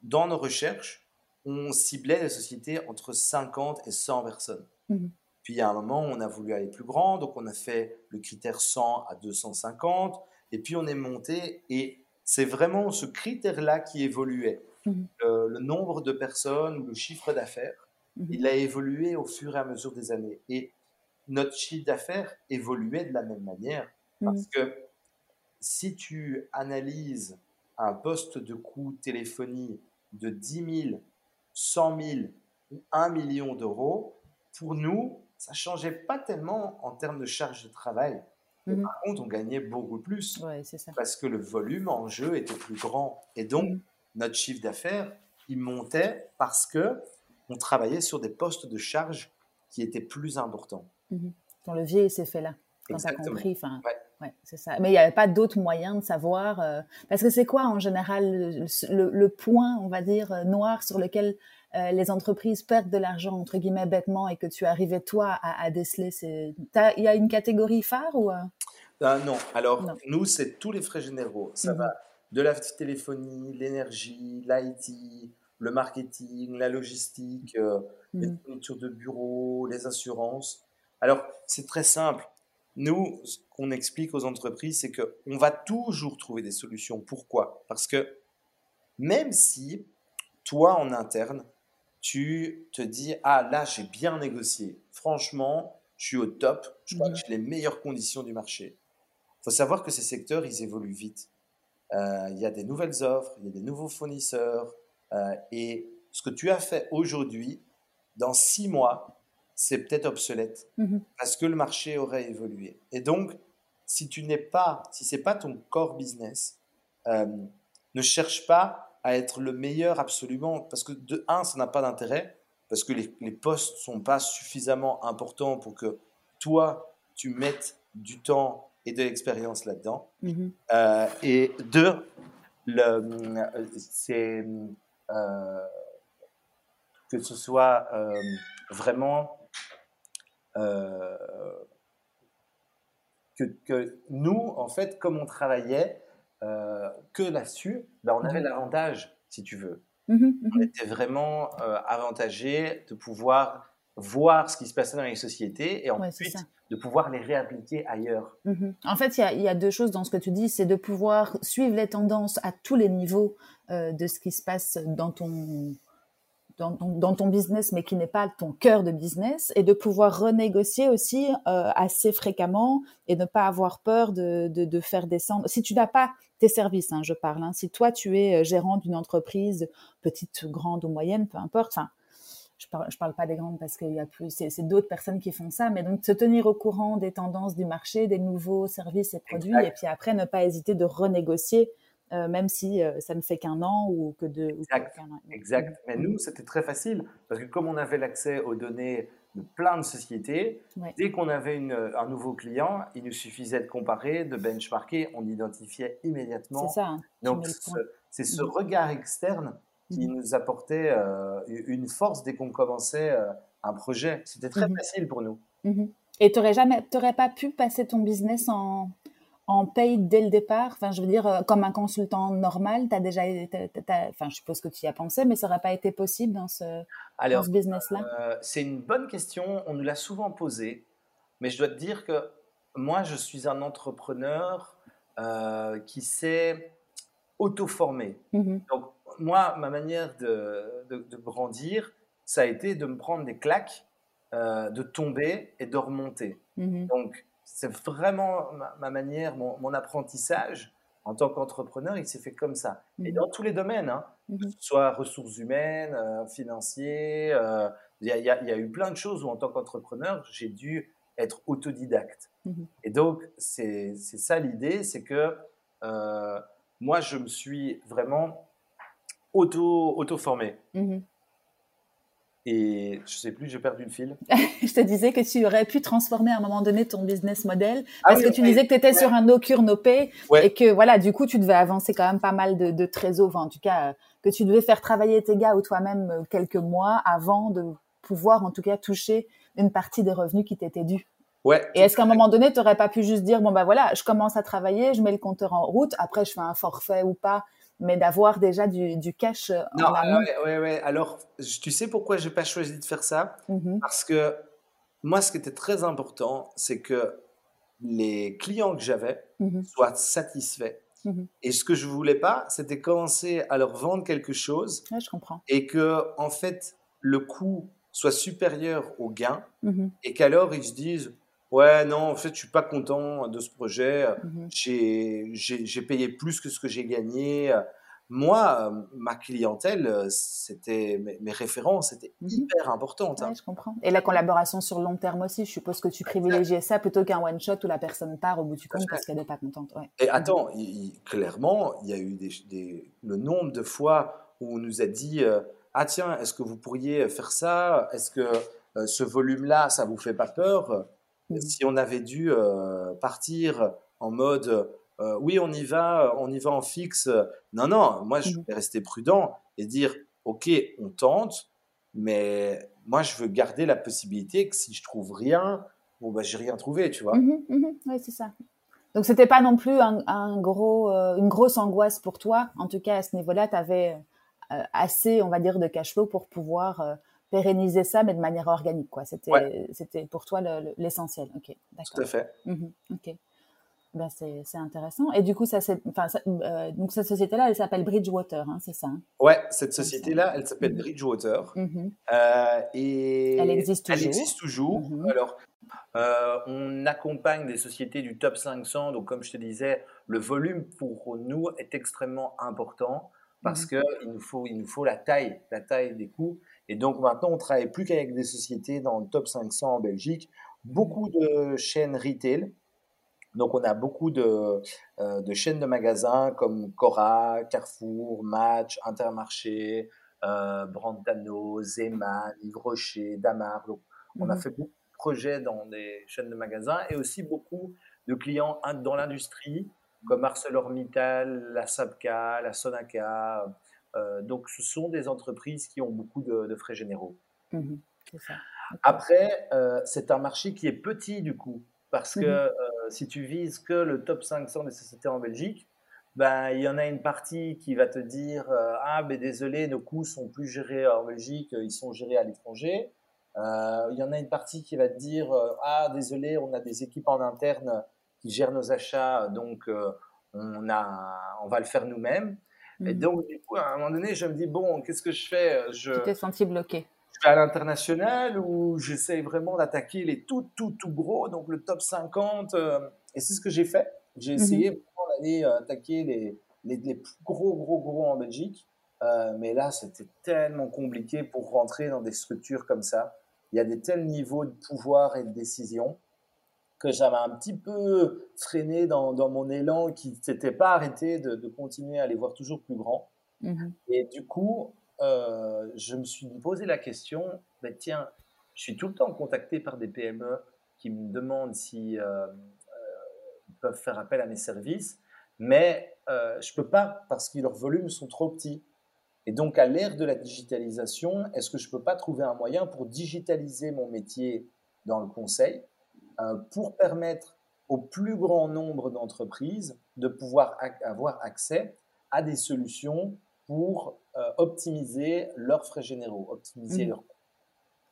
dans nos recherches, on ciblait des sociétés entre 50 et 100 personnes. Mhm. Puis il y a un moment, on a voulu aller plus grand, donc on a fait le critère 100 à 250, et puis on est monté, et c'est vraiment ce critère-là qui évoluait. Mhm. le nombre de personnes, le chiffre d'affaires, mhm. il a évolué au fur et à mesure des années. Et notre chiffre d'affaires évoluait de la même manière, parce que si tu analyses un poste de coût téléphonie de 10 000, 100 000 ou 1 million d'euros, pour nous, ça changeait pas tellement en termes de charge de travail. Mhm. Par contre, on gagnait beaucoup plus parce que le volume en jeu était plus grand. Et donc, mhm. notre chiffre d'affaires, il montait parce que on travaillait sur des postes de charge qui étaient plus importants. Mmh. Ton levier s'est fait là, quand tu as compris. Enfin, Ouais, c'est ça. Mais il n'y avait pas d'autres moyens de savoir. Euh, parce que c'est quoi en général le, point, on va dire, euh, noir sur lequel euh, les entreprises perdent de l'argent, entre guillemets, bêtement, et que tu arrivais toi à, déceler Il y a une catégorie phare ou Non. Alors, nous, c'est tous les frais généraux. Ça mhm. va de la téléphonie, l'énergie, l'IT, le marketing, la logistique, les mhm. fournitures de bureau, les assurances. Alors, c'est très simple nous, ce qu'on explique aux entreprises, c'est qu'on va toujours trouver des solutions. Pourquoi? Parce que même si toi, en interne, tu te dis, ah là, j'ai bien négocié. Franchement, je suis au top. Je crois que mhm. j'ai les meilleures conditions du marché. Il faut savoir que ces secteurs, ils évoluent vite. Euh, il y a des nouvelles offres, il y a des nouveaux fournisseurs. Euh, et ce que tu as fait aujourd'hui, dans six mois, c'est peut-être obsolète mmh parce que le marché aurait évolué. Et donc, si tu n'es pas, si c'est pas ton core business, euh, ne cherche pas à être le meilleur absolument parce que de un, ça n'a pas d'intérêt parce que les, les postes sont pas suffisamment importants pour que toi tu mettes du temps et de l'expérience là-dedans. Mmh euh, et deux, c'est euh, que ce soit vraiment euh, que, nous, en fait, comme on travaillait euh, que là-dessus, ben, on avait mhm. l'avantage, si tu veux. Mhm, mhm. On était vraiment euh, avantagé de pouvoir voir ce qui se passait dans les sociétés et ensuite de pouvoir les réappliquer ailleurs. En fait, il y, a deux choses dans ce que tu dis, c'est de pouvoir suivre les tendances à tous les niveaux de ce qui se passe dans ton dans, ton business, mais qui n'est pas ton cœur de business, et de pouvoir renégocier aussi euh, assez fréquemment et ne pas avoir peur de, de, faire descendre. Si tu n'as pas tes services, hein, je parle, hein, si toi tu es euh, gérant d'une entreprise, petite, grande ou moyenne, peu importe, enfin, je parle, je parle pas des grandes parce qu'il y a plus, c'est d'autres personnes qui font ça, mais donc se tenir au courant des tendances du marché, des nouveaux services et produits, et puis après ne pas hésiter de renégocier euh, même si euh, ça ne fait qu'un an ou que deux. Exact. exact. Mais nous, c'était très facile parce que comme on avait l'accès aux données de plein de sociétés, dès qu'on avait un nouveau client, il nous suffisait de comparer, de benchmarker, on identifiait immédiatement. C'est ça. Hein, Donc, c'est ce, mmh. regard externe qui mmh. nous apportait euh, une force dès qu'on commençait un projet. C'était très mmh facile pour nous. Et tu n'aurais pas pu passer ton business en, en paye dès le départ? Enfin, je veux dire, euh, comme un consultant normal, tu as déjà, enfin, je suppose que tu y as pensé, mais ça n'aurait pas été possible dans ce, ce business-là? euh, C'est une bonne question. On nous l'a souvent posée, mais je dois te dire que moi, je suis un entrepreneur euh, qui s'est auto-formé. Mmh Donc, moi, ma manière de, de, grandir, ça a été de me prendre des claques, de tomber et de remonter. Mmh Donc, c'est vraiment ma, manière, mon, apprentissage en tant qu'entrepreneur, il s'est fait comme ça. Et mmh dans tous les domaines, hein, mmh que ce soit ressources humaines, euh, financiers, euh, il y, a eu plein de choses où en tant qu'entrepreneur, j'ai dû être autodidacte. Mmh Et donc, c'est ça l'idée, c'est que euh, moi, je me suis vraiment auto-formé. Et je sais plus, j'ai perdu le fil. je te disais que tu aurais pu transformer à un moment donné ton business model ah parce que tu disais que tu étais sur un no cure no pay et que voilà, du coup, tu devais avancer quand même pas mal de, de trésors, en tout cas, euh, que tu devais faire travailler tes gars ou toi-même euh, quelques mois avant de pouvoir en tout cas toucher une partie des revenus qui t'étaient dus. Ouais. Et est-ce qu'à un moment donné, tu n'aurais pas pu juste dire bon bah voilà, je commence à travailler, je mets le compteur en route, après je fais un forfait ou pas mais d'avoir déjà du, cash euh, non, en amont. Ouais, ouais, Alors, tu sais pourquoi j'ai pas choisi de faire ça? Mmh Parce que moi, ce qui était très important, c'est que les clients que j'avais mmh soient satisfaits. Mmh et ce que je voulais pas, c'était commencer à leur vendre quelque chose. je comprends. Et que, en fait, le coût soit supérieur au gain et qu'alors ils se disent Ouais, non, en fait, je suis pas content de ce projet. Mmh j'ai payé plus que ce que j'ai gagné. Moi, ma clientèle, c'était mes, références étaient mmh hyper importantes. Hein. je comprends. Et la collaboration sur long terme aussi, je suppose que tu privilégiais ça plutôt qu'un one shot où la personne part au bout du compte parce qu'elle n'est pas contente. Et attends, clairement, il y a eu des, le nombre de fois où on nous a dit ah tiens, est-ce que vous pourriez faire ça? Est-ce que ce volume-là, ça vous fait pas peur? Mmh. Si on avait dû euh, partir en mode euh, oui, on y va, on y va en fixe. Non, non, moi je mmh. vais rester prudent et dire ok, on tente, mais moi je veux garder la possibilité que si je trouve rien, bon bah j'ai rien trouvé, tu vois. Mmh oui, c'est ça. Donc c'était pas non plus un, gros, euh, une grosse angoisse pour toi. En tout cas à ce niveau-là, tu avais assez, on va dire, de cash flow pour pouvoir pérenniser ça, mais de manière organique, quoi. C'était, c'était pour toi l'essentiel. ok, d'accord. Tout à fait. Mhm, ok. Ben, c'est, c'est intéressant. Et du coup, ça, c'est, enfin, euh, donc cette société-là, elle s'appelle Bridgewater, hein, c'est ça hein? Ouais, cette société-là, elle s'appelle mhm. Bridgewater. Mhm. Euh, et elle existe toujours. Elle existe toujours. Alors, euh, on accompagne des sociétés du top 500. Donc, comme je te disais, le volume pour nous est extrêmement important parce qu'il nous faut, il nous faut la taille, la taille des coûts. Et donc maintenant, on travaille plus qu'avec des sociétés dans le top 500 en Belgique, beaucoup de chaînes retail. Donc on a beaucoup de, euh, de chaînes de magasins comme Cora, Carrefour, Match, Intermarché, euh, Brantano, Zeman, Yves Rocher, Damar. Donc on a mhm. fait beaucoup de projets dans des chaînes de magasins et aussi beaucoup de clients dans l'industrie comme ArcelorMittal, la Sabka, la Sonaca, donc, ce sont des entreprises qui ont beaucoup de, frais généraux. Mmh Après, euh, c'est un marché qui est petit du coup, parce que mmh euh, si tu vises que le top 500 des sociétés en Belgique, ben, il y en a une partie qui va te dire Ah, ben désolé, nos coûts sont plus gérés en Belgique, ils sont gérés à l'étranger. il y en a une partie qui va te dire Ah, désolé, on a des équipes en interne qui gèrent nos achats, donc on, a, on va le faire nous-mêmes. Et mmh. donc, du coup, à un moment donné, je me dis, bon, qu'est-ce que je fais je, Tu t'es senti bloqué Je vais à l'international ou j'essaye vraiment d'attaquer les tout, tout, tout gros, donc le top 50. Euh, et c'est ce que j'ai fait. J'ai mmh essayé vraiment d'aller euh, attaquer les, les, les, plus gros, gros, gros en Belgique. Euh, mais là, c'était tellement compliqué pour rentrer dans des structures comme ça. Il y a des tels niveaux de pouvoir et de décision que j'avais un petit peu freiné dans, dans mon élan qui ne s'était pas arrêté de, de, continuer à les voir toujours plus grands. Mmh Et du coup, euh, je me suis posé la question, ben tiens, je suis tout le temps contacté par des PME qui me demandent si euh, euh, ils peuvent faire appel à mes services, mais je peux pas parce que leurs volumes sont trop petits. Et donc, à l'ère de la digitalisation, est-ce que je peux pas trouver un moyen pour digitaliser mon métier dans le conseil pour permettre au plus grand nombre d'entreprises de pouvoir avoir accès à des solutions pour euh, optimiser leurs frais généraux, optimiser mmh. leurs coûts.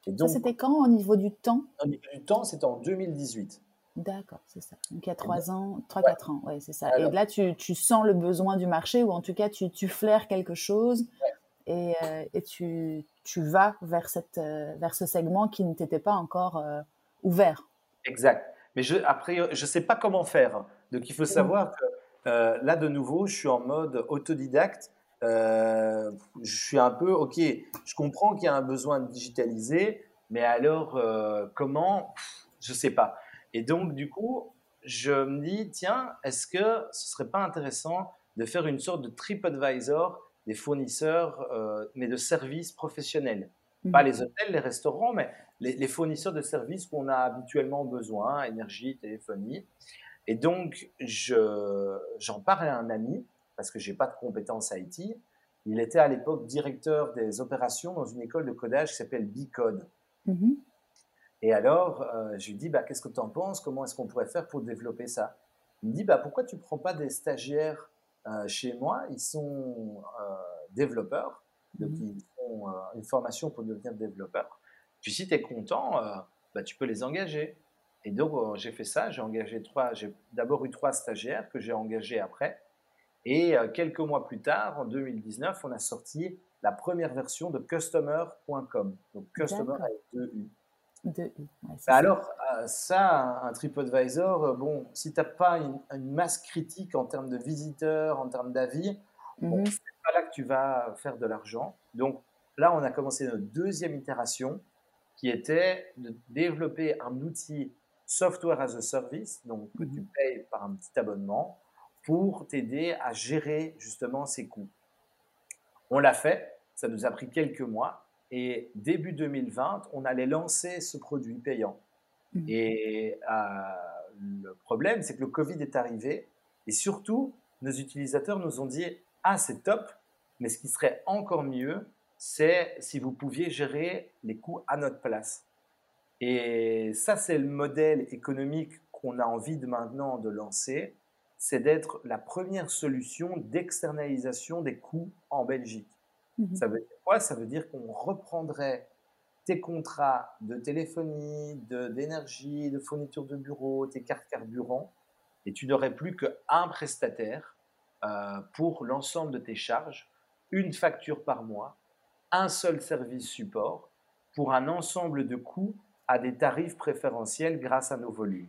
Et donc, c'était quand au niveau du temps? Au niveau du temps, c'était en 2018. D'accord, c'est ça. Donc il y a 3 ans, 3-4 ans, ouais, c'est ça. et là, tu, tu, sens le besoin du marché, ou en tout cas, tu, tu flaires quelque chose et, euh, et tu, tu, vas vers, cette, vers ce segment qui ne t'était pas encore ouvert? Exact. Mais je, après, je ne sais pas comment faire. Donc, il faut savoir que euh, là, de nouveau, je suis en mode autodidacte. Euh, je suis un peu, OK, je comprends qu'il y a un besoin de digitaliser, mais alors, euh, comment? Je ne sais pas. Et donc, du coup, je me dis, tiens, est-ce que ce serait pas intéressant de faire une sorte de TripAdvisor des fournisseurs, mais de services professionnels? Pas mmh. les hôtels, les restaurants, mais les, fournisseurs de services qu'on a habituellement besoin, énergie, téléphonie. Et donc, j'en parle à un ami, parce que j'ai pas de compétences IT. Il était à l'époque directeur des opérations dans une école de codage qui s'appelle Bicode. Mm-hmm. Et alors, euh, je lui dis, bah, qu'est-ce que tu en penses? Comment est-ce qu'on pourrait faire pour développer ça? Il me dit, bah, pourquoi tu ne prends pas des stagiaires chez moi, ils sont développeurs, donc mmh ils font une formation pour devenir développeurs. Puis si tu es content, bah, tu peux les engager. Et donc j'ai fait ça, j'ai engagé trois, j'ai d'abord eu trois stagiaires que j'ai engagés après. Et quelques mois plus tard, en 2019, on a sorti la première version de customer.com. Donc customer avec deux U. Deux U. Bah, alors, ça, un TripAdvisor, bon, si tu n'as pas une, masse critique en termes de visiteurs, en termes d'avis, bon, mmh pas là que tu vas faire de l'argent. Donc là, on a commencé notre deuxième itération qui était de développer un outil software as a service, donc que tu mmh payes par un petit abonnement, pour t'aider à gérer justement ces coûts. On l'a fait, ça nous a pris quelques mois, et début 2020, on allait lancer ce produit payant. Mmh. Et euh, le problème, c'est que le Covid est arrivé, et surtout, nos utilisateurs nous ont dit ah, c'est top, mais ce qui serait encore mieux, c'est si vous pouviez gérer les coûts à notre place. Et ça, c'est le modèle économique qu'on a envie de maintenant de lancer, c'est d'être la première solution d'externalisation des coûts en Belgique. Mmh ça veut dire quoi? Ça veut dire qu'on reprendrait tes contrats de téléphonie, d'énergie, de, de fourniture de bureau, tes cartes carburant, et tu n'aurais plus qu'un prestataire euh, pour l'ensemble de tes charges, une facture par mois, un seul service support pour un ensemble de coûts à des tarifs préférentiels grâce à nos volumes.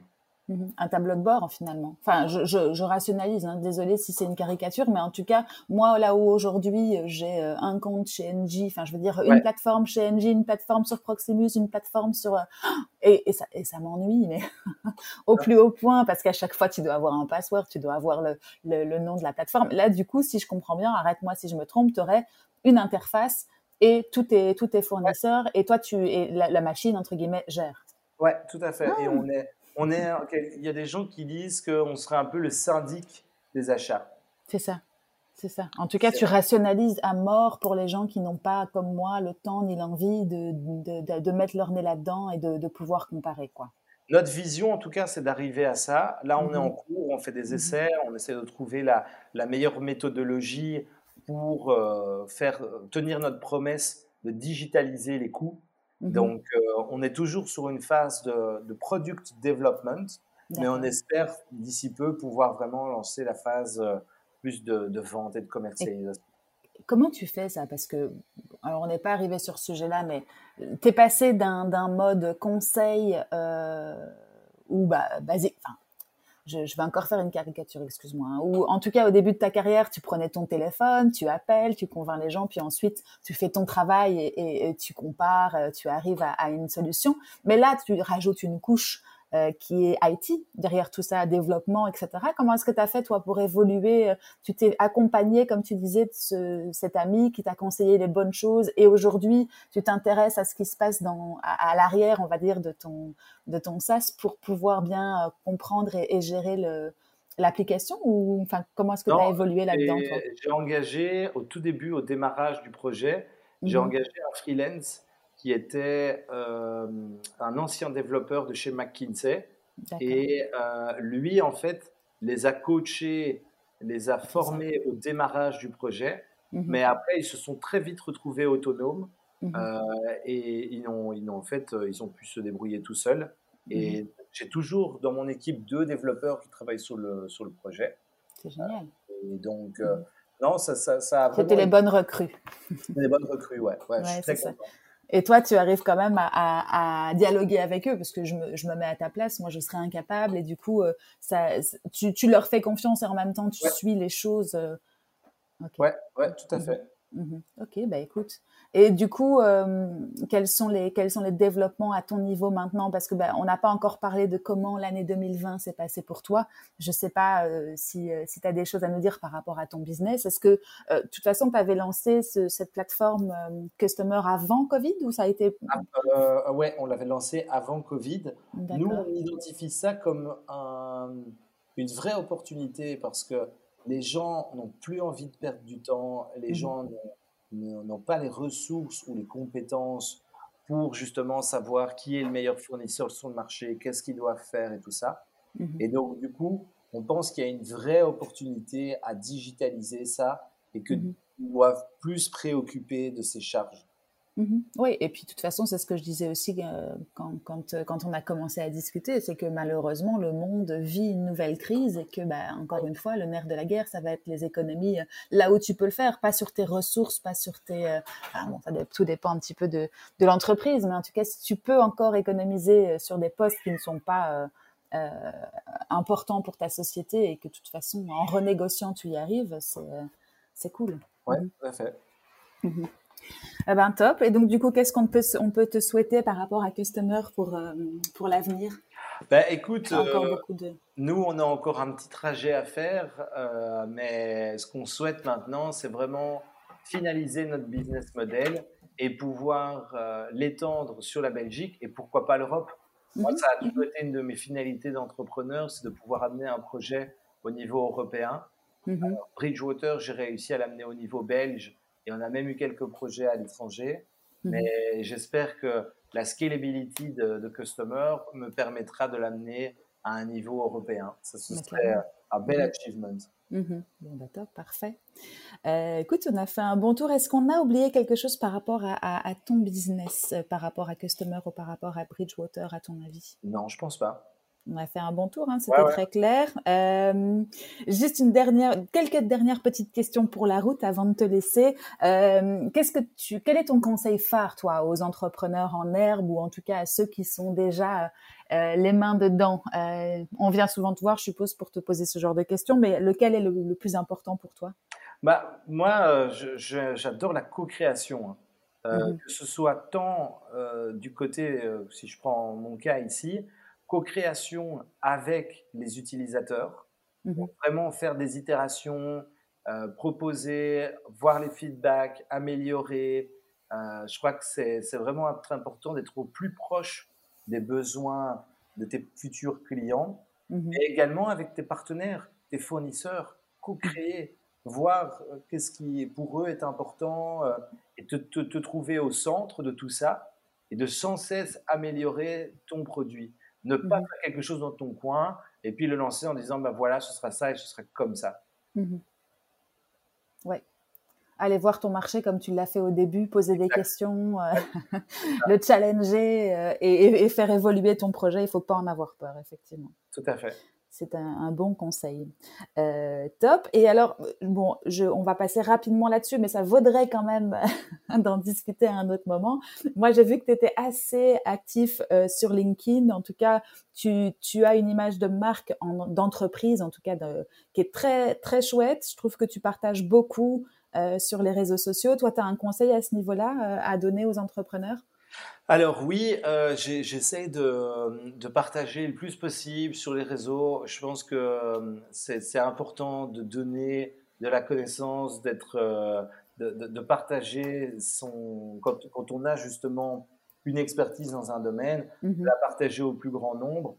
Mhm. Un tableau de bord finalement. Enfin, je, je, rationalise. Hein. Désolée si c'est une caricature, mais en tout cas, moi là où aujourd'hui j'ai euh, un compte chez NG, enfin je veux dire une plateforme chez NG, une plateforme sur Proximus, une plateforme sur et, et ça et ça m'ennuie, mais au plus haut point parce qu'à chaque fois tu dois avoir un password, tu dois avoir le, le, nom de la plateforme. Là, du coup, si je comprends bien, arrête-moi si je me trompe, tu aurais une interface et tout est tout est fournisseurs et toi tu et la, machine entre guillemets gère. Ouais, tout à fait. Et ah. on est on est, il y a des gens qui disent qu'on serait un peu le syndic des achats. C'est ça. C'est ça. En tout cas, tu rationalises à mort pour les gens qui n'ont pas, comme moi, le temps ni l'envie de, de, de, mettre leur nez là-dedans et de, pouvoir comparer. quoi. Notre vision, en tout cas, c'est d'arriver à ça. Là, on est en mhm. cours, on fait des mhm. essais, on essaie de trouver la, la meilleure méthodologie pour euh, faire tenir notre promesse de digitaliser les coûts. Mhm. Donc, euh, on est toujours sur une phase de, product development, mais on espère d'ici peu pouvoir vraiment lancer la phase euh, plus de, vente et de commercialisation. comment tu fais ça? Parce que, alors on n'est pas arrivé sur ce sujet-là, mais tu es passé d'un mode conseil euh, ou bah, enfin, je, vais encore faire une caricature, excuse-moi, hein. ou en tout cas au début de ta carrière, tu prenais ton téléphone, tu appelles, tu convaincs les gens, puis ensuite tu fais ton travail et, tu compares, euh, tu arrives à, une solution. Mais là, tu rajoutes une couche euh, qui est IT, derrière tout ça, développement, etc. Comment est-ce que tu as fait, toi, pour évoluer Tu t'es accompagné, comme tu disais, de ce, cet ami qui t'a conseillé les bonnes choses et aujourd'hui, tu t'intéresses à ce qui se passe dans, à, l'arrière, on va dire, de ton, de ton SaaS pour pouvoir bien euh, comprendre et, gérer le, l'application ou enfin comment est-ce que tu as évolué là-dedans J'ai engagé au tout début, au démarrage du projet, j'ai mmh engagé un freelance qui était euh, un ancien développeur de chez McKinsey. Et euh, lui, en fait, les a coachés, les a formés au démarrage du projet. Mhm. Mais après, ils se sont très vite retrouvés autonomes. Mhm. Euh, et ils ont, ils ont, en fait, ils ont pu se débrouiller tout seuls. Et mhm. j'ai toujours dans mon équipe deux développeurs qui travaillent sur le, sur le projet. C'est génial. Et donc, non, ça, ça, ça C'était les bonnes recrues. les bonnes recrues, ouais. ouais, je suis très content. Et toi, tu arrives quand même à, à, dialoguer avec eux parce que je me, je me, mets à ta place, moi je serais incapable et du coup, euh, ça, tu, tu, leur fais confiance et en même temps tu suis les choses. Euh, ouais, ouais, tout à fait. Mhm. Ok, bah écoute. Et du coup, euh, quels sont les quels sont les développements à ton niveau maintenant? Parce que bah, on n'a pas encore parlé de comment l'année 2020 s'est passée pour toi. Je sais pas euh, si euh, si tu as des choses à nous dire par rapport à ton business. Est-ce que de toute façon tu avais lancé cette plateforme Customer avant Covid ou ça a été ah, Ouais, on l'avait lancé avant Covid. Nous, on identifie ça comme une vraie opportunité parce que les gens n'ont plus envie de perdre du temps, les mmh gens n'ont pas les ressources ou les compétences pour justement savoir qui est le meilleur fournisseur sur le marché, qu'est-ce qu'ils doivent faire et tout ça. Mmh et donc, du coup, on pense qu'il y a une vraie opportunité à digitaliser ça et que mmh doivent plus préoccuper de ces charges. Mmh oui, et puis de toute façon, c'est ce que je disais aussi euh, quand, quand, euh, quand, on a commencé à discuter, c'est que malheureusement, le monde vit une nouvelle crise et que, bah, encore une fois, le nerf de la guerre, ça va être les économies euh, là où tu peux le faire, pas sur tes ressources, pas sur tes... bon, ça, tout dépend un petit peu de, de l'entreprise, mais en tout cas, si tu peux encore économiser sur des postes qui ne sont pas... importants pour ta société et que de toute façon, en renégociant, tu y arrives, c'est cool. Oui, mmh tout à fait. Mmh eh ben, top. Et donc, du coup, qu'est-ce qu'on peut, on peut te souhaiter par rapport à Customer pour, euh, pour l'avenir? Ben, écoute, euh, nous, on a encore un petit trajet à faire, euh, mais ce qu'on souhaite maintenant, c'est vraiment finaliser notre business model et pouvoir l'étendre sur la Belgique et pourquoi pas l'Europe. Moi, mhm. ça a toujours été une de mes finalités d'entrepreneur, c'est de pouvoir amener un projet au niveau européen. Mhm. Bridgewater, j'ai réussi à l'amener au niveau belge et on a même eu quelques projets à l'étranger. Mhm. Mais j'espère que la scalability de, Customer me permettra de l'amener à un niveau européen. Ça, ce serait un bel mhm. achievement. Bon, d'accord, parfait. Euh, écoute, on a fait un bon tour. Est-ce qu'on a oublié quelque chose par rapport à, ton business, euh, par rapport à Customer ou par rapport à Bridgewater, à ton avis? Non, je pense pas. On a fait un bon tour, hein, c'était très clair. Euh, juste une dernière, quelques dernières petites questions pour la route avant de te laisser. Euh, qu'est-ce que tu, quel est ton conseil phare, toi, aux entrepreneurs en herbe ou en tout cas à ceux qui sont déjà euh, les mains dedans? On vient souvent te voir, je suppose, pour te poser ce genre de questions, mais lequel est le, plus important pour toi? Bah moi, j'adore la co-création. Hein. Mm-hmm. Que ce soit tant du côté, si je prends mon cas ici, co-création avec les utilisateurs, mhm. vraiment faire des itérations, euh, proposer, voir les feedbacks, améliorer. Euh, je crois que c'est vraiment très important d'être au plus proche des besoins de tes futurs clients mhm. et également avec tes partenaires, tes fournisseurs, co-créer, voir euh, qu'est-ce qui pour eux est important et te, te trouver au centre de tout ça et de sans cesse améliorer ton produit. Ne pas mmh faire quelque chose dans ton coin et puis le lancer en disant bah voilà, ce sera ça et ce sera comme ça. Mmh ouais. Aller voir ton marché comme tu l'as fait au début, poser des questions, euh, le challenger euh, et, faire évoluer ton projet. Il faut pas en avoir peur, effectivement. Tout à fait c'est un, bon conseil. Euh, top. Et alors, bon, je, on va passer rapidement là-dessus, mais ça vaudrait quand même d'en discuter à un autre moment. Moi, j'ai vu que tu étais assez actif euh, sur LinkedIn. En tout cas, tu, as une image de marque, d'entreprise, en tout cas, qui est très, très chouette. Je trouve que tu partages beaucoup euh, sur les réseaux sociaux. Toi, tu as un conseil à ce niveau-là à donner aux entrepreneurs? Alors oui, euh, j'essaie de, partager le plus possible sur les réseaux. Je pense que euh, c'est important de donner de la connaissance, d'être, euh, de, partager son quand, on a justement une expertise dans un domaine, de mmh la partager au plus grand nombre.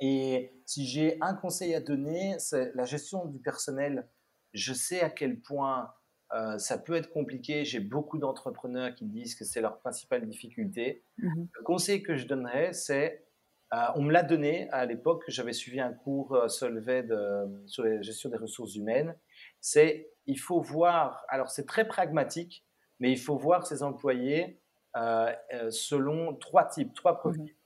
Et si j'ai un conseil à donner, c'est la gestion du personnel. Je sais à quel point euh, ça peut être compliqué. J'ai beaucoup d'entrepreneurs qui disent que c'est leur principale difficulté. Mhm. Le conseil que je donnerais, c'est, euh, on me l'a donné à l'époque, j'avais suivi un cours euh, Solvay sur la gestion des ressources humaines. C'est, il faut voir, alors c'est très pragmatique, mais il faut voir ses employés selon trois types, trois profils. Mhm.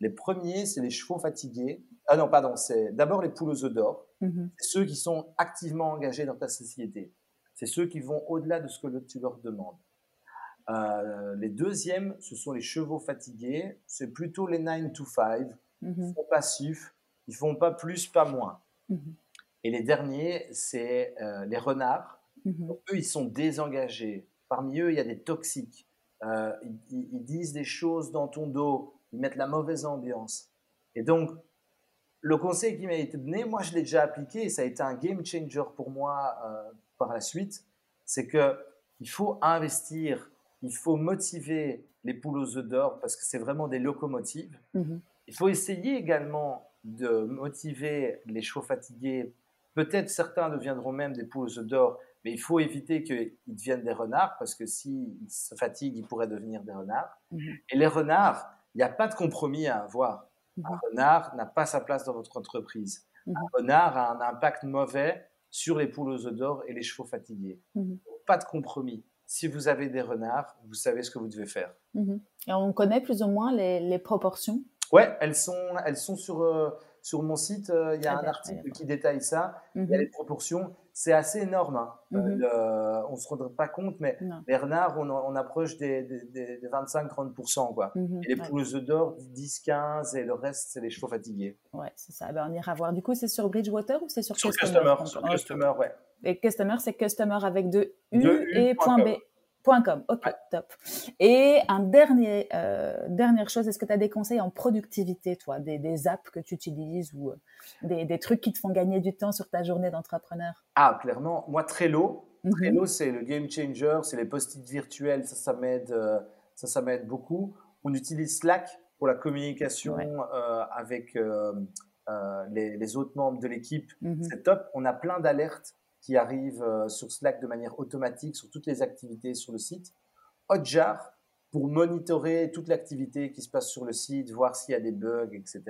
Les premiers, c'est les chevaux fatigués. Ah non, pardon, c'est d'abord les poules aux œufs d'or. Mhm. Ceux qui sont activement engagés dans ta société. C'est ceux qui vont au-delà de ce que tu leur demandes. Euh, les deuxièmes, ce sont les chevaux fatigués. C'est plutôt les 9 to 5. Ils mhm. sont passifs. Ils font pas plus, pas moins. Mhm. Et les derniers, c'est euh, les renards. Mhm. eux, ils sont désengagés. Parmi eux, il y a des toxiques. Euh, ils, ils, disent des choses dans ton dos. Ils mettent la mauvaise ambiance. Et donc, le conseil qui m'a été donné, moi, je l'ai déjà appliqué et ça a été un game changer pour moi par la suite, c'est que il faut investir, il faut motiver les poules aux œufs d'or parce que c'est vraiment des locomotives. Mhm. Il faut essayer également de motiver les chevaux fatigués. Peut-être certains deviendront même des poules aux œufs d'or, mais il faut éviter qu'ils deviennent des renards parce que s'ils se fatiguent, ils pourraient devenir des renards. Mhm. Et les renards, il n'y a pas de compromis à avoir. Un mhm. renard n'a pas sa place dans votre entreprise. Un renard a un impact mauvais sur les poules aux œufs d'or et les chevaux fatigués. Pas de compromis. Si vous avez des renards, vous savez ce que vous devez faire. Et on connaît plus ou moins les, proportions Ouais, elles sont, elles sont sur, euh, sur mon site. Euh, il y a ah un ben, article qui détaille ça. Il y a les proportions c'est assez énorme. Hein. Euh, on ne se rend pas compte, mais les renards, on, approche des, des, 25-30%. Quoi. Mhm. et les poules d'or, 10-15%, et le reste, c'est les chevaux fatigués. Ouais, c'est ça. Ben, on ira voir. Du coup, c'est sur Bridgewater ou c'est sur, sur Customer? Sur Customer, ouais. Et Customer, c'est Customer avec deux U, et point B. Com. Ok, top. Et un dernier, euh, dernière chose, est-ce que tu as des conseils en productivité, toi, des, des apps que tu utilises ou euh, des, des, trucs qui te font gagner du temps sur ta journée d'entrepreneur? Ah, clairement. Moi, Trello. Trello, c'est le game changer, c'est les post-it virtuels, ça, ça m'aide, euh, ça, ça m'aide beaucoup. On utilise Slack pour la communication euh, avec les, les, autres membres de l'équipe. Mhm. C'est top. On a plein d'alertes qui arrive euh, sur Slack de manière automatique sur toutes les activités sur le site. Hotjar pour monitorer toute l'activité qui se passe sur le site, voir s'il y a des bugs, etc.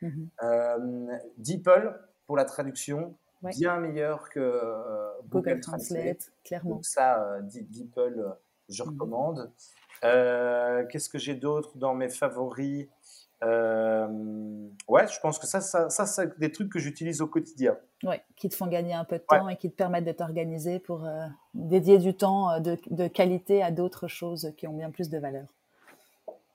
Mhm. Euh, DeepL pour la traduction, bien meilleur que euh, Google, Translate, clairement. Donc ça, DeepL, je mhm. recommande. Qu'est-ce que j'ai d'autre dans mes favoris? Euh, ouais, je pense que ça, ça, ça c'est des trucs que j'utilise au quotidien. Ouais, qui te font gagner un peu de temps et qui te permettent de t'organiser pour euh, dédier du temps euh, de, de qualité à d'autres choses qui ont bien plus de valeur.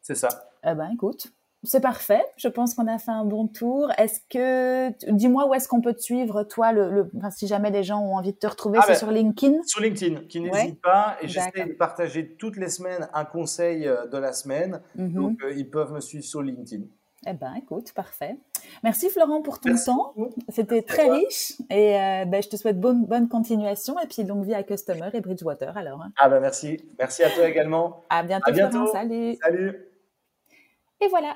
C'est ça. Eh ben, écoute, c'est parfait. Je pense qu'on a fait un bon tour. Est-ce que, dis-moi où est-ce qu'on peut te suivre, toi, le, Enfin, si jamais les gens ont envie de te retrouver, ah c'est ben, sur LinkedIn? Sur LinkedIn, qui n'hésite pas. Et j'essaie de partager toutes les semaines un conseil euh, de la semaine. Mhm. Donc, euh, ils peuvent me suivre sur LinkedIn. Eh ben, écoute, parfait. Merci Florent pour ton temps. C'était très riche et euh, ben, je te souhaite bonne, bonne continuation et puis longue vie à Customer et Bridgewater alors. Hein. Ah ben merci. Merci à toi également. À bientôt, à bientôt. Salut. Salut. Et voilà,